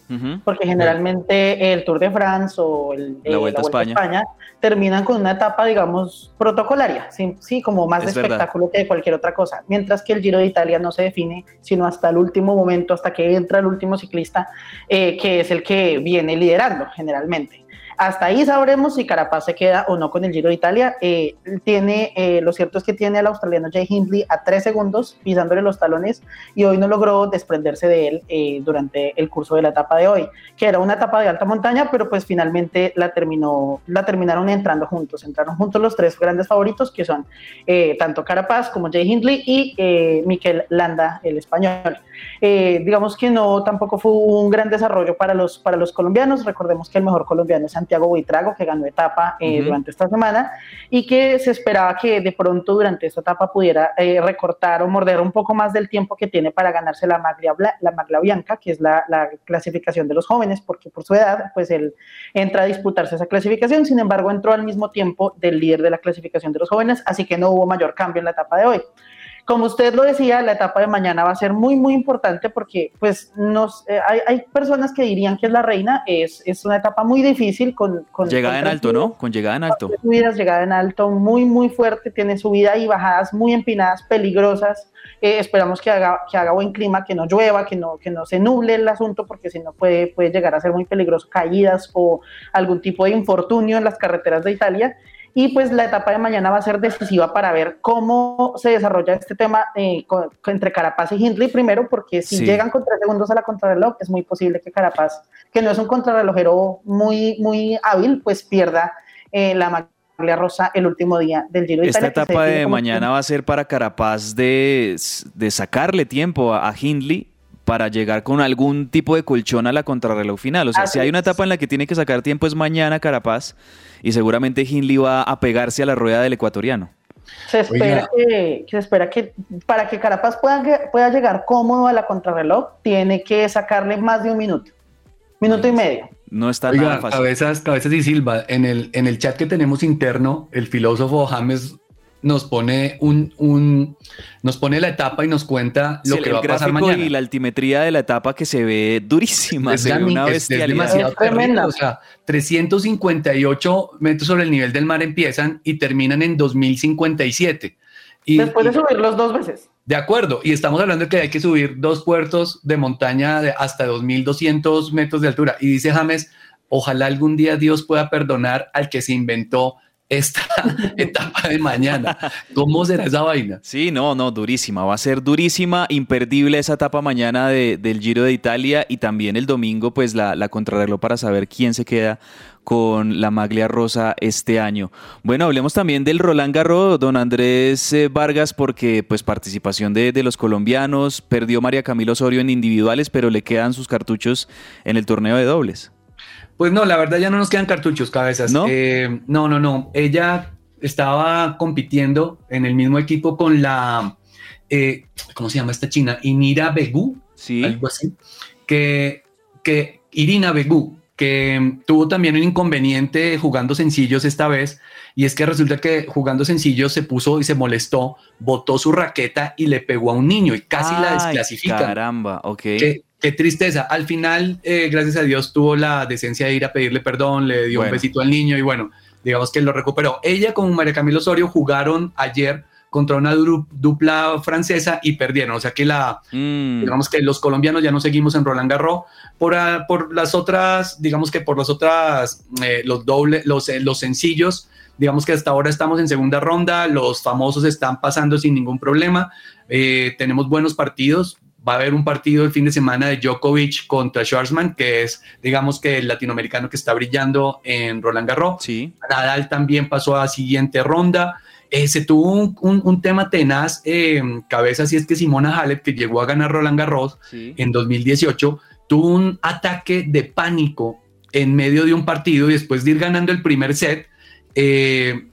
porque generalmente el Tour de France o el, la, eh, Vuelta, a España. terminan con una etapa, digamos, protocolaria, sí, como más de espectáculo que de cualquier otra cosa, mientras que el Giro de Italia no se define sino hasta el último momento, hasta que entra el último ciclista, eh, que es el que viene liderando generalmente. Hasta ahí sabremos si Carapaz se queda o no con el Giro de Italia. Eh, tiene, eh, lo cierto es que tiene al australiano Jay Hindley a tres segundos pisándole los talones y hoy no logró desprenderse de él eh, durante el curso de la etapa de hoy, que era una etapa de alta montaña, pero pues finalmente la, terminó, la terminaron entrando juntos. Entraron juntos los tres grandes favoritos que son tanto Carapaz como Jay Hindley y Miquel Landa, el español. digamos que no, tampoco fue un gran desarrollo para los, para los colombianos. Recordemos que el mejor colombiano es Santiago Buitrago, que ganó etapa eh, durante esta semana y que se esperaba que de pronto durante esta etapa pudiera eh, recortar o morder un poco más del tiempo que tiene para ganarse la maglia, la maglia bianca, que es la, clasificación de los jóvenes, porque por su edad, pues él entra a disputarse esa clasificación, sin embargo entró al mismo tiempo del líder de la clasificación de los jóvenes, así que no hubo mayor cambio en la etapa de hoy. Como usted lo decía, la etapa de mañana va a ser muy, muy importante porque pues nos, eh, hay, hay, personas que dirían que es la reina, es, es una etapa muy difícil con... con llegada en alto, ¿no? Con llegada en alto. Subidas, llegada en alto, muy, muy fuerte, tiene subida y bajadas muy empinadas, peligrosas. Eh, esperamos que haga, que haga buen clima, que no llueva, que no, que no se nuble el asunto, porque si no puede, puede llegar a ser muy peligroso, caídas o algún tipo de infortunio en las carreteras de Italia. Y pues la etapa de mañana va a ser decisiva para ver cómo se desarrolla este tema eh, entre Carapaz y Hindley. Primero, porque si llegan con tres segundos a la contrarreloj, es muy posible que Carapaz, que no es un contrarrelojero muy, muy hábil, pues pierda eh, la maglia rosa el último día del Giro de Esta etapa de mañana va a ser para Carapaz de, de sacarle tiempo a, a Hindley para llegar con algún tipo de colchón a la contrarreloj final. O sea, si hay una etapa en la que tiene que sacar tiempo es mañana Carapaz y seguramente Hindley va a pegarse a la rueda del ecuatoriano. Se espera, que, se espera que para que Carapaz pueda, pueda llegar cómodo a la contrarreloj, tiene que sacarle más de un minuto, minuto y medio. No está nada fácil. Cabezas, cabezas y Silva, en el, en el chat que tenemos interno, el filósofo James nos pone un, un, nos pone la etapa y nos cuenta lo que va a pasar mañana. y la altimetría de la etapa que se ve durísima, es, una demasiado tremenda. O sea, 358 metros sobre el nivel del mar empiezan y terminan en 2057. Y, Después de subirlos dos veces. De acuerdo, y estamos hablando de que hay que subir dos puertos de montaña de hasta 2200 metros de altura. Y dice James, ojalá algún día Dios pueda perdonar al que se inventó esta <laughs> etapa de mañana. ¿Cómo será esa vaina? Sí, no, no, durísima. Va a ser durísima, imperdible esa etapa mañana del Giro de Italia y también el domingo, pues la, la contrarreloj para saber quién se queda con la maglia rosa este año. Bueno, hablemos también del Roland Garros, don Andrés eh, Vargas, porque pues participación de, de, los colombianos, perdió María Camilo Osorio en individuales, pero le quedan sus cartuchos en el torneo de dobles. Pues no, la verdad ya no nos quedan cartuchos, cabezas. ¿No? Eh, no, no, no. Ella estaba compitiendo en el mismo equipo con la, eh, ¿cómo se llama esta china? Inira Begu, sí. algo así, que, que Irina Begu, que tuvo también un inconveniente jugando sencillos esta vez, y es que resulta que jugando sencillos se puso y se molestó, botó su raqueta y le pegó a un niño y casi la desclasifica. Caramba, ok. Qué tristeza. Al final, eh, gracias a Dios, tuvo la decencia de ir a pedirle perdón, le dio un besito al niño y bueno, digamos que lo recuperó. Ella con María Camilo Osorio jugaron ayer contra una dupla francesa y perdieron. O sea que la, mm. digamos que los colombianos ya no seguimos en Roland Garros por, ah, por las otras, digamos que por las otras, eh, los dobles, los, eh, los sencillos. Digamos que hasta ahora estamos en segunda ronda, los famosos están pasando sin ningún problema, tenemos buenos partidos, va a haber un partido el fin de semana de Djokovic contra Schwarzman, que es, digamos que el latinoamericano que está brillando en Roland Garros. Sí. Nadal también pasó a la siguiente ronda. Eh, se tuvo un, tema tenaz en cabeza, si es que Simona Halep, que llegó a ganar Roland Garros en 2018, tuvo un ataque de pánico en medio de un partido y después de ir ganando el primer set, eh,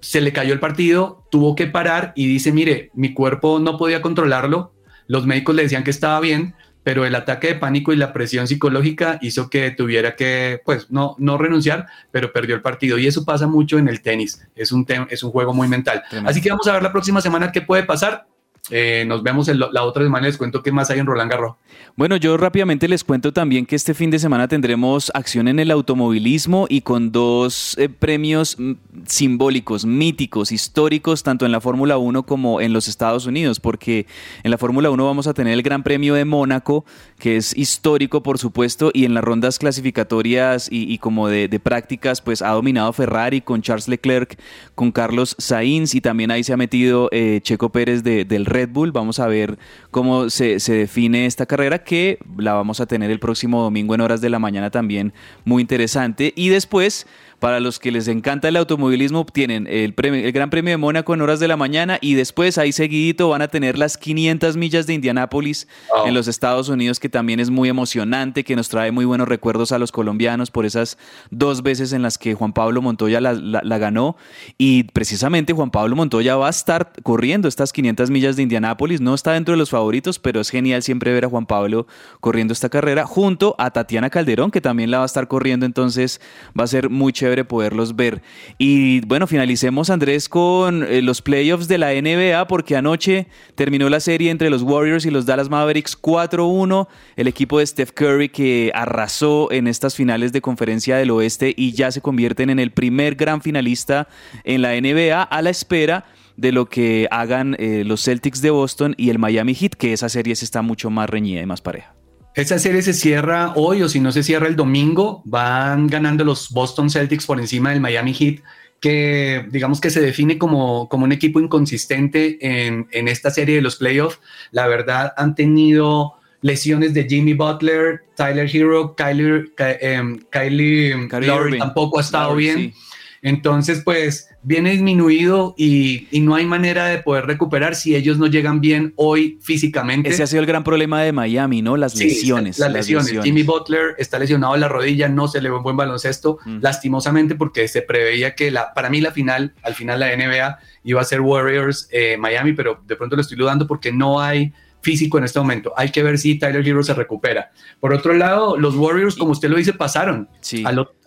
se le cayó el partido, tuvo que parar y dice, mire, mi cuerpo no podía controlarlo, los médicos le decían que estaba bien, pero el ataque de pánico y la presión psicológica hizo que tuviera que, pues, no, no renunciar, pero perdió el partido. Y eso pasa mucho en el tenis. Es un, es un juego muy mental. Así que vamos a ver la próxima semana qué puede pasar. Eh, nos vemos la otra semana. Les cuento qué más hay en Roland Garros. Bueno, yo rápidamente les cuento también que este fin de semana tendremos acción en el automovilismo y con dos eh, premios mm, simbólicos, míticos, históricos, tanto en la Fórmula 1 como en los Estados Unidos, porque en la Fórmula 1 vamos a tener el Gran Premio de Mónaco, que es histórico, por supuesto, y en las rondas clasificatorias y, como de, prácticas, pues ha dominado Ferrari con Charles Leclerc, con Carlos Sainz, y también ahí se ha metido eh, Checo Pérez de, del Red Bull. Vamos a ver cómo se, se define esta carrera, que la vamos a tener el próximo domingo en horas de la mañana también, muy interesante. Y después para los que les encanta el automovilismo, tienen el, premio, el Gran Premio de Mónaco en horas de la mañana y después ahí seguidito van a tener las 500 millas de Indianápolis en los Estados Unidos, que también es muy emocionante, que nos trae muy buenos recuerdos a los colombianos por esas dos veces en las que Juan Pablo Montoya la, la ganó. Y precisamente Juan Pablo Montoya va a estar corriendo estas 500 millas de Indianápolis. No está dentro de los favoritos, pero es genial siempre ver a Juan Pablo corriendo esta carrera junto a Tatiana Calderón, que también la va a estar corriendo. Entonces va a ser muy chévere chévere poderlos ver. Y bueno, finalicemos Andrés con eh, los playoffs de la NBA porque anoche terminó la serie entre los Warriors y los Dallas Mavericks 4-1. El equipo de Steph Curry que arrasó en estas finales de conferencia del oeste y ya se convierten en el primer gran finalista en la NBA a la espera de lo que hagan eh, los Celtics de Boston y el Miami Heat, que esa serie se está mucho más reñida y más pareja. Esa serie se cierra hoy o si no se cierra el domingo, van ganando los Boston Celtics por encima del Miami Heat, que digamos que se define como, como un equipo inconsistente en, en esta serie de los playoffs. La verdad, han tenido lesiones de Jimmy Butler, Tyler Hero, Kylie, em, Kylie, Kylie tampoco ha estado bien. Entonces, pues viene disminuido y, no hay manera de poder recuperar si ellos no llegan bien hoy físicamente. Ese ha sido el gran problema de Miami, ¿no? Las lesiones. las, lesiones. Jimmy Butler está lesionado en la rodilla, no se le ve un buen baloncesto, mm. lastimosamente porque se preveía que la, para mí la final, al final la NBA iba a ser Warriors eh, Miami, pero de pronto lo estoy dudando porque no hay físico en este momento. Hay que ver si Tyler Hero se recupera. Por otro lado, los Warriors, como usted lo dice, pasaron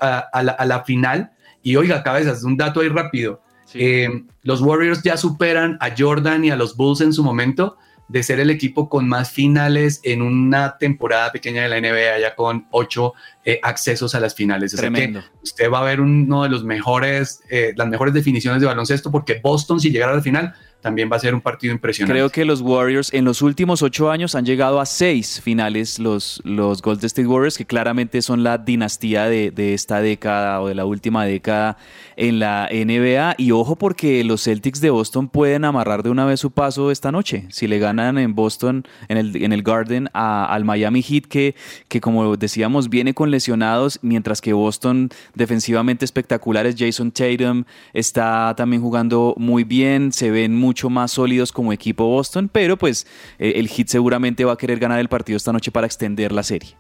a, la, final y oiga, cabezas, un dato ahí rápido. Eh, los Warriors ya superan a Jordan y a los Bulls en su momento de ser el equipo con más finales en una temporada pequeña de la NBA, ya con ocho eh, accesos a las finales. Tremendo. usted va a ver uno de los mejores, eh, las mejores definiciones de baloncesto, porque Boston, si llegara a la final, también va a ser un partido impresionante. Creo que los Warriors en los últimos ocho años han llegado a seis finales, los, los Golden State Warriors, que claramente son la dinastía de, de, esta década o de la última década en la NBA. Y ojo porque los Celtics de Boston pueden amarrar de una vez su paso esta noche. Si le ganan en Boston, en el, en el Garden, al Miami Heat, que, que como decíamos viene con lesionados, mientras que Boston defensivamente espectaculares, Jason Tatum está también jugando muy bien, se ven muy mucho más sólidos como equipo Boston, pero pues eh, el Heat seguramente va a querer ganar el partido esta noche para extender la serie.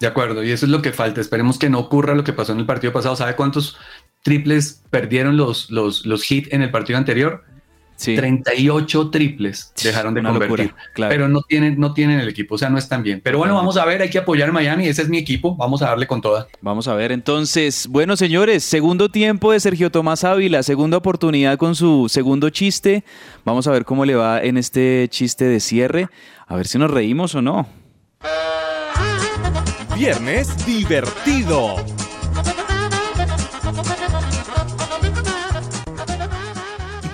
De acuerdo, y eso es lo que falta. Esperemos que no ocurra lo que pasó en el partido pasado. ¿Sabe cuántos triples perdieron los, los, los Heat en el partido anterior? 38 triples dejaron de convertir. Pero no tienen, no tienen el equipo, o sea, no están bien. Pero bueno, vamos a ver, hay que apoyar a Miami, ese es mi equipo, vamos a darle con toda. Vamos a ver, entonces, bueno, señores, segundo tiempo de Sergio Tomás Ávila, segunda oportunidad con su segundo chiste. Vamos a ver cómo le va en este chiste de cierre, a ver si nos reímos o no. Viernes divertido.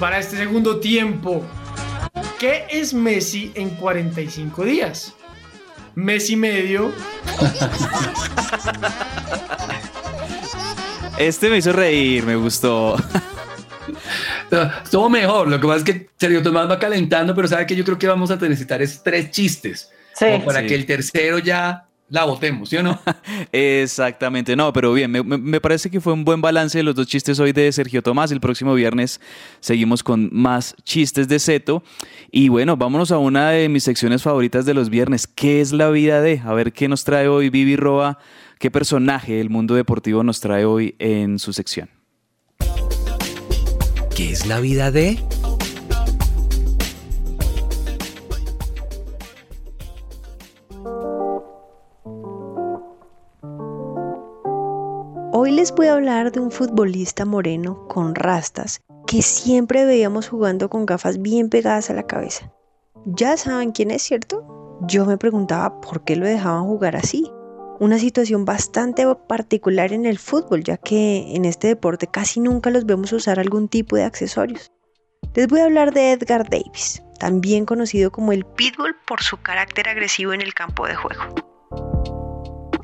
Para este segundo tiempo. ¿Qué es Messi en 45 días? Messi medio. Este me hizo reír, me gustó. Estuvo mejor. Lo que pasa es que Sergio Tomás va calentando, pero sabe que yo creo que vamos a necesitar es tres chistes. Sí, para que el tercero ya la votemos, ¿sí o no? <laughs> Exactamente, no, pero bien, me, parece que fue un buen balance de los dos chistes hoy de Sergio Tomás. El próximo viernes seguimos con más chistes de Seto. Y bueno, vámonos a una de mis secciones favoritas de los viernes. ¿Qué es la vida de? A ver qué nos trae hoy Vivi Roa, qué personaje del mundo deportivo nos trae hoy en su sección. ¿Qué es la vida de? Hoy les voy a hablar de un futbolista moreno con rastas que siempre veíamos jugando con gafas bien pegadas a la cabeza. Ya saben quién es, ¿cierto? Yo me preguntaba por qué lo dejaban jugar así. Una situación bastante particular en el fútbol, ya que en este deporte casi nunca los vemos usar algún tipo de accesorios. Les voy a hablar de Edgar Davis, también conocido como el Pitbull por su carácter agresivo en el campo de juego.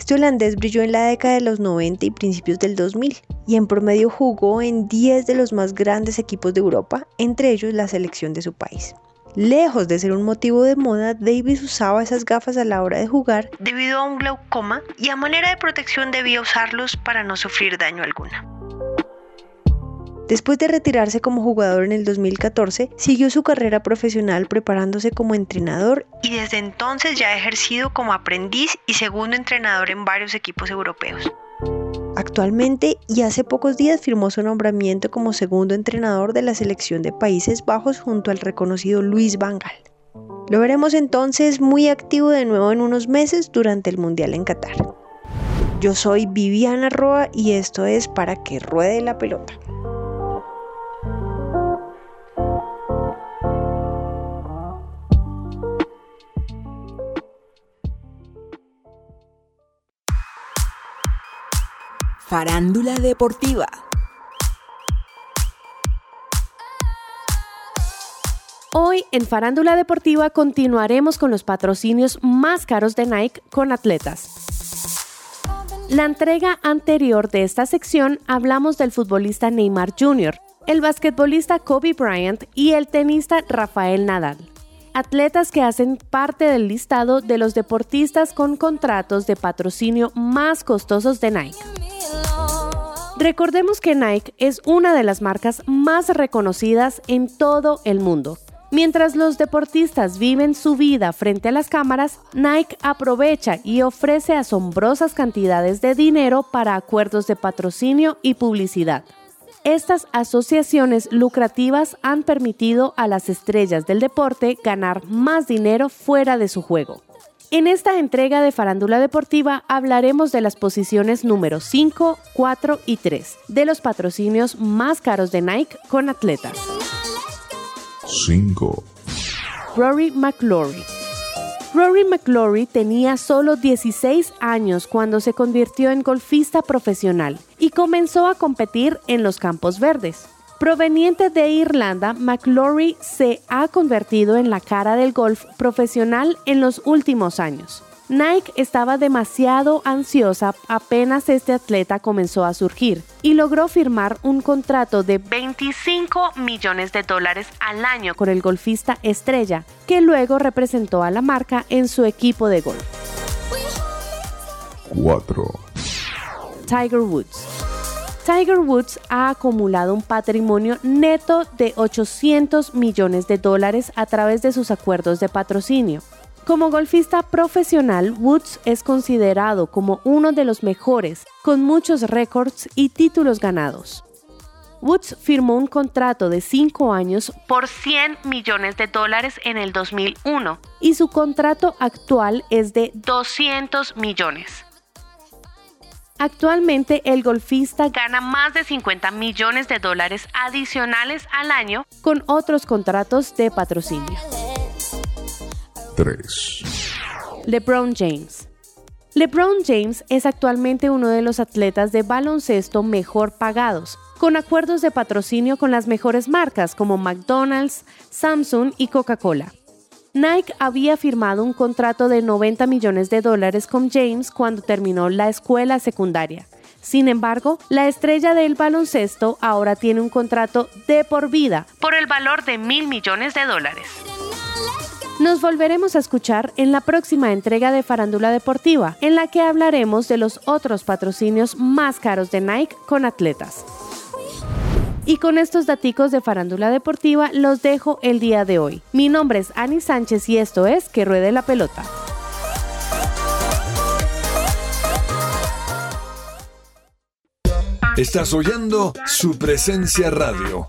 Este holandés brilló en la década de los 90 y principios del 2000 y en promedio jugó en 10 de los más grandes equipos de Europa, entre ellos la selección de su país. Lejos de ser un motivo de moda, Davis usaba esas gafas a la hora de jugar debido a un glaucoma y a manera de protección debía usarlos para no sufrir daño alguno. Después de retirarse como jugador en el 2014, siguió su carrera profesional preparándose como entrenador y desde entonces ya ha ejercido como aprendiz y segundo entrenador en varios equipos europeos. Actualmente y hace pocos días firmó su nombramiento como segundo entrenador de la selección de Países Bajos junto al reconocido Luis Van Gaal. Lo veremos entonces muy activo de nuevo en unos meses durante el Mundial en Qatar. Yo soy Viviana Roa y esto es para que ruede la pelota. Farándula Deportiva. Hoy en Farándula Deportiva continuaremos con los patrocinios más caros de Nike con atletas. La entrega anterior de esta sección hablamos del futbolista Neymar Jr., el basquetbolista Kobe Bryant y el tenista Rafael Nadal. Atletas que hacen parte del listado de los deportistas con contratos de patrocinio más costosos de Nike. Recordemos que Nike es una de las marcas más reconocidas en todo el mundo Mientras los deportistas viven su vida frente a las cámaras, Nike aprovecha y ofrece asombrosas cantidades de dinero para acuerdos de patrocinio y publicidad. Estas asociaciones lucrativas han permitido a las estrellas del deporte ganar más dinero fuera de su juego. En esta entrega de Farándula Deportiva hablaremos de las posiciones número 5, 4 y 3 de los patrocinios más caros de Nike con atletas. 5. Rory McLaury. Rory McLaury tenía solo 16 años cuando se convirtió en golfista profesional y comenzó a competir en los campos verdes. Proveniente de Irlanda, McLaury se ha convertido en la cara del golf profesional en los últimos años. Nike estaba demasiado ansiosa apenas este atleta comenzó a surgir y logró firmar un contrato de 25 millones de dólares al año con el golfista estrella, que luego representó a la marca en su equipo de golf. 4. Tiger Woods. Tiger Woods ha acumulado un patrimonio neto de 800 millones de dólares a través de sus acuerdos de patrocinio. Como golfista profesional, Woods es considerado como uno de los mejores, con muchos récords y títulos ganados. Woods firmó un contrato de 5 años por 100 millones de dólares en el 2001 y su contrato actual es de 200 millones. Actualmente el golfista gana más de 50 millones de dólares adicionales al año con otros contratos de patrocinio. LeBron James. LeBron James es actualmente uno de los atletas de baloncesto mejor pagados, con acuerdos de patrocinio con las mejores marcas como McDonald's, Samsung y Coca-Cola. Nike había firmado un contrato de 90 millones de dólares con James cuando terminó la escuela secundaria. Sin embargo, la estrella del baloncesto ahora tiene un contrato de por vida por el valor de mil millones de dólares. Nos volveremos a escuchar en la próxima entrega de Farándula Deportiva, en la que hablaremos de los otros patrocinios más caros de Nike con atletas. Y con estos daticos de Farándula Deportiva los dejo el día de hoy. Mi nombre es Ani Sánchez y esto es Que Ruede la Pelota. Estás oyendo su presencia radio.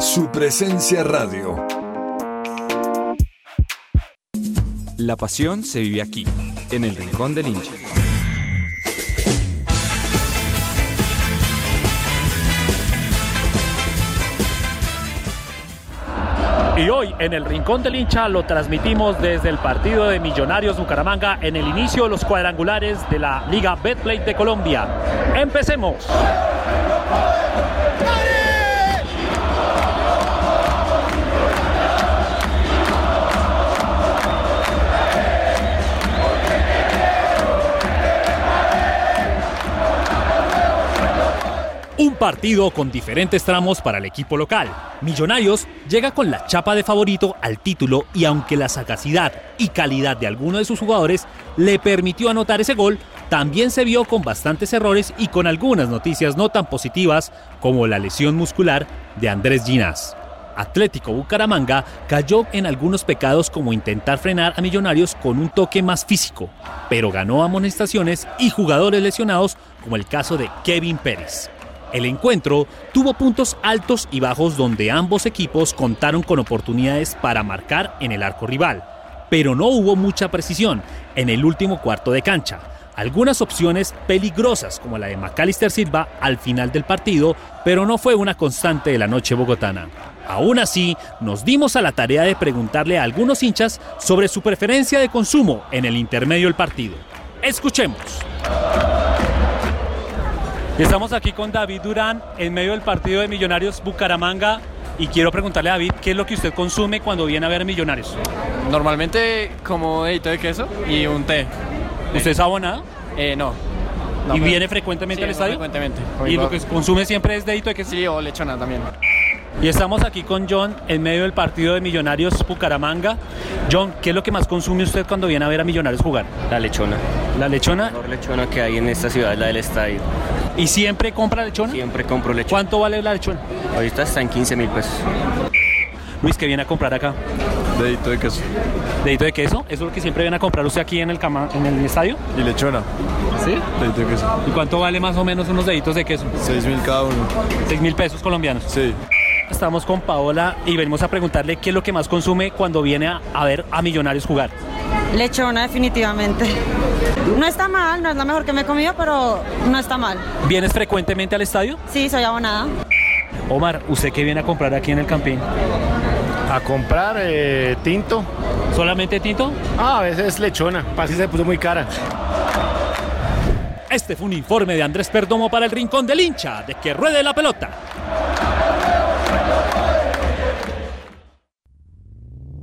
Su presencia radio. La pasión se vive aquí, en el Rincón del Hincha. Y hoy en el Rincón del Hincha lo transmitimos desde el partido de Millonarios Bucaramanga en el inicio de los cuadrangulares de la Liga Betplay de Colombia. ¡Empecemos! Un partido con diferentes tramos para el equipo local. Millonarios llega con la chapa de favorito al título y aunque la sagacidad y calidad de alguno de sus jugadores le permitió anotar ese gol, también se vio con bastantes errores y con algunas noticias no tan positivas como la lesión muscular de Andrés Ginás. Atlético Bucaramanga cayó en algunos pecados como intentar frenar a Millonarios con un toque más físico, pero ganó amonestaciones y jugadores lesionados como el caso de Kevin Pérez. El encuentro tuvo puntos altos y bajos donde ambos equipos contaron con oportunidades para marcar en el arco rival, pero no hubo mucha precisión en el último cuarto de cancha. Algunas opciones peligrosas como la de Macalister Silva al final del partido, pero no fue una constante de la noche bogotana. Aún así, nos dimos a la tarea de preguntarle a algunos hinchas sobre su preferencia de consumo en el intermedio del partido. Escuchemos. Estamos aquí con David Durán en medio del partido de Millonarios Bucaramanga y quiero preguntarle a David qué es lo que usted consume cuando viene a ver Millonarios. Normalmente como dedito de queso y un té. ¿Usted es abonado? Eh, no. ¿Y No, viene frecuentemente sí, al estadio? frecuentemente. ¿Y lo que consume siempre es dedito de queso? Sí, o lechona también. Y estamos aquí con John en medio del partido de Millonarios Bucaramanga. John, ¿qué es lo que más consume usted cuando viene a ver a Millonarios jugar? La lechona. ¿La lechona? La mejor lechona que hay en esta ciudad es la del estadio. ¿Y siempre compra lechona? Siempre compro lechona. ¿Cuánto vale la lechona? Ahorita está en 15 mil pesos. Luis, ¿qué viene a comprar acá? Dedito de queso. ¿Dedito de queso? ¿Eso es lo que siempre viene a comprar usted aquí en el, cama- en el estadio? Y lechona. ¿Sí? Dedito de queso. ¿Y cuánto vale más o menos unos deditos de queso? 6 mil cada uno. 6 mil pesos colombianos. Sí. Estamos con Paola y venimos a preguntarle qué es lo que más consume cuando viene a, a ver a Millonarios jugar. Lechona, definitivamente. No está mal, no es la mejor que me he comido, pero no está mal. ¿Vienes frecuentemente al estadio? Sí, soy abonada. Omar, ¿usted qué viene a comprar aquí en el Campín? A comprar eh, tinto. ¿Solamente tinto? Ah, a veces lechona. Pasi se puso muy cara. Este fue un informe de Andrés Perdomo para el Rincón del Hincha, de que ruede la pelota.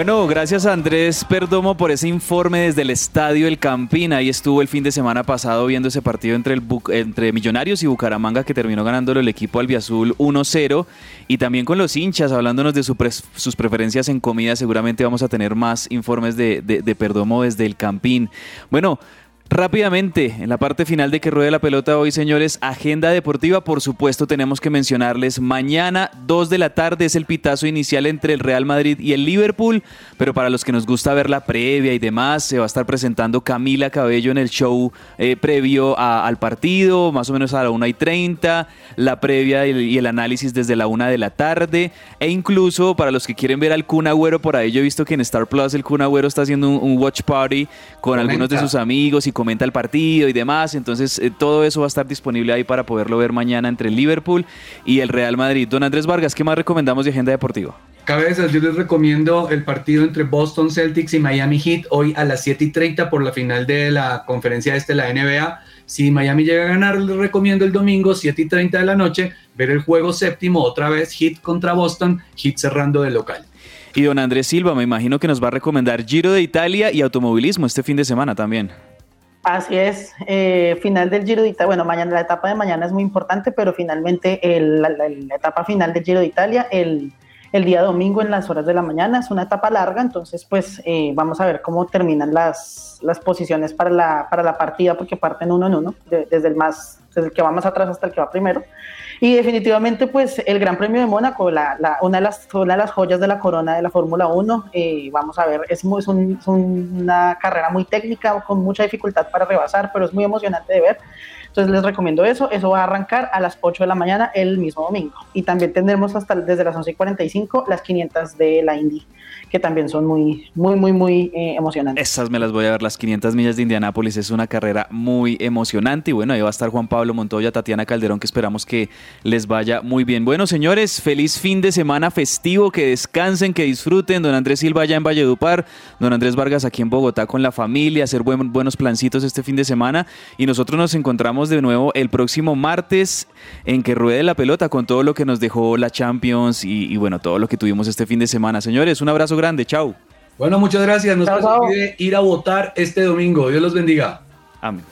Bueno, gracias Andrés Perdomo por ese informe desde el Estadio El Campín. Ahí estuvo el fin de semana pasado viendo ese partido entre, el entre Millonarios y Bucaramanga que terminó ganándolo el equipo albiazul 1-0. Y también con los hinchas, hablándonos de sus preferencias en comida. Seguramente vamos a tener más informes de- de Perdomo desde el Campín. Bueno, Rápidamente, en la parte final de que ruede la pelota hoy, señores, agenda deportiva, por supuesto tenemos que mencionarles, mañana 2 de la tarde es el pitazo inicial entre el Real Madrid y el Liverpool, pero para los que nos gusta ver la previa y demás, se va a estar presentando Camila Cabello en el show eh, previo a- al partido, más o menos a la 1 y 30, la previa y el, y el análisis desde la 1 de la tarde, e incluso para los que quieren ver al Kun Agüero, por ahí yo he visto que en Star Plus el Kun Agüero está haciendo un, un watch party con Comenta. algunos de sus amigos y comenta el partido y demás. Entonces, eh, todo eso va a estar disponible ahí para poderlo ver mañana entre el Liverpool y el Real Madrid. Don Andrés Vargas, ¿qué más recomendamos de agenda deportiva? Cabezas, yo les recomiendo el partido entre Boston Celtics y Miami Heat hoy a las 7 y 30 por la final de la conferencia este de la NBA. Si Miami llega a ganar, les recomiendo el domingo 7 y 30 de la noche ver el juego séptimo, otra vez Heat contra Boston, Heat cerrando de local. Y don Andrés Silva, me imagino que nos va a recomendar Giro de Italia y automovilismo este fin de semana también. Así es, eh, final del Giro de Italia. Bueno, mañana la etapa de mañana es muy importante, pero finalmente el- la, etapa final del Giro de Italia, el, el día domingo en las horas de la mañana, es una etapa larga, entonces pues eh, vamos a ver cómo terminan las, las posiciones para la, partida, porque parten uno en uno, de- desde el más, desde el que va más atrás hasta el que va primero. Y definitivamente, pues el Gran Premio de Mónaco, la, la- una, de las, una de las joyas de la corona de la Fórmula 1, eh, vamos a ver, es, muy- es un- es una carrera muy técnica, con mucha dificultad para rebasar, pero es muy emocionante de ver. Entonces les recomiendo eso. Eso va a arrancar a las 8 de la mañana el mismo domingo. Y también tendremos hasta desde las 11 y 45 las 500 de la Indy, que también son muy, muy, muy, muy eh, emocionantes. Esas me las voy a ver, las 500 millas de Indianápolis. Es una carrera muy emocionante. Y bueno, ahí va a estar Juan Pablo Montoya, Tatiana Calderón, que esperamos que les vaya muy bien. Bueno, señores, feliz fin de semana festivo. Que descansen, que disfruten. Don Andrés Silva allá en Valledupar. Don Andrés Vargas aquí en Bogotá con la familia. Hacer buen- buenos plancitos este fin de semana. Y nosotros nos encontramos de nuevo el próximo martes en que ruede la pelota con todo lo que nos dejó la Champions y, y bueno, todo lo que tuvimos este fin de semana. Señores, un abrazo grande. Chao. Bueno, muchas gracias. No se olvide ir a votar este domingo. Dios los bendiga. Amén.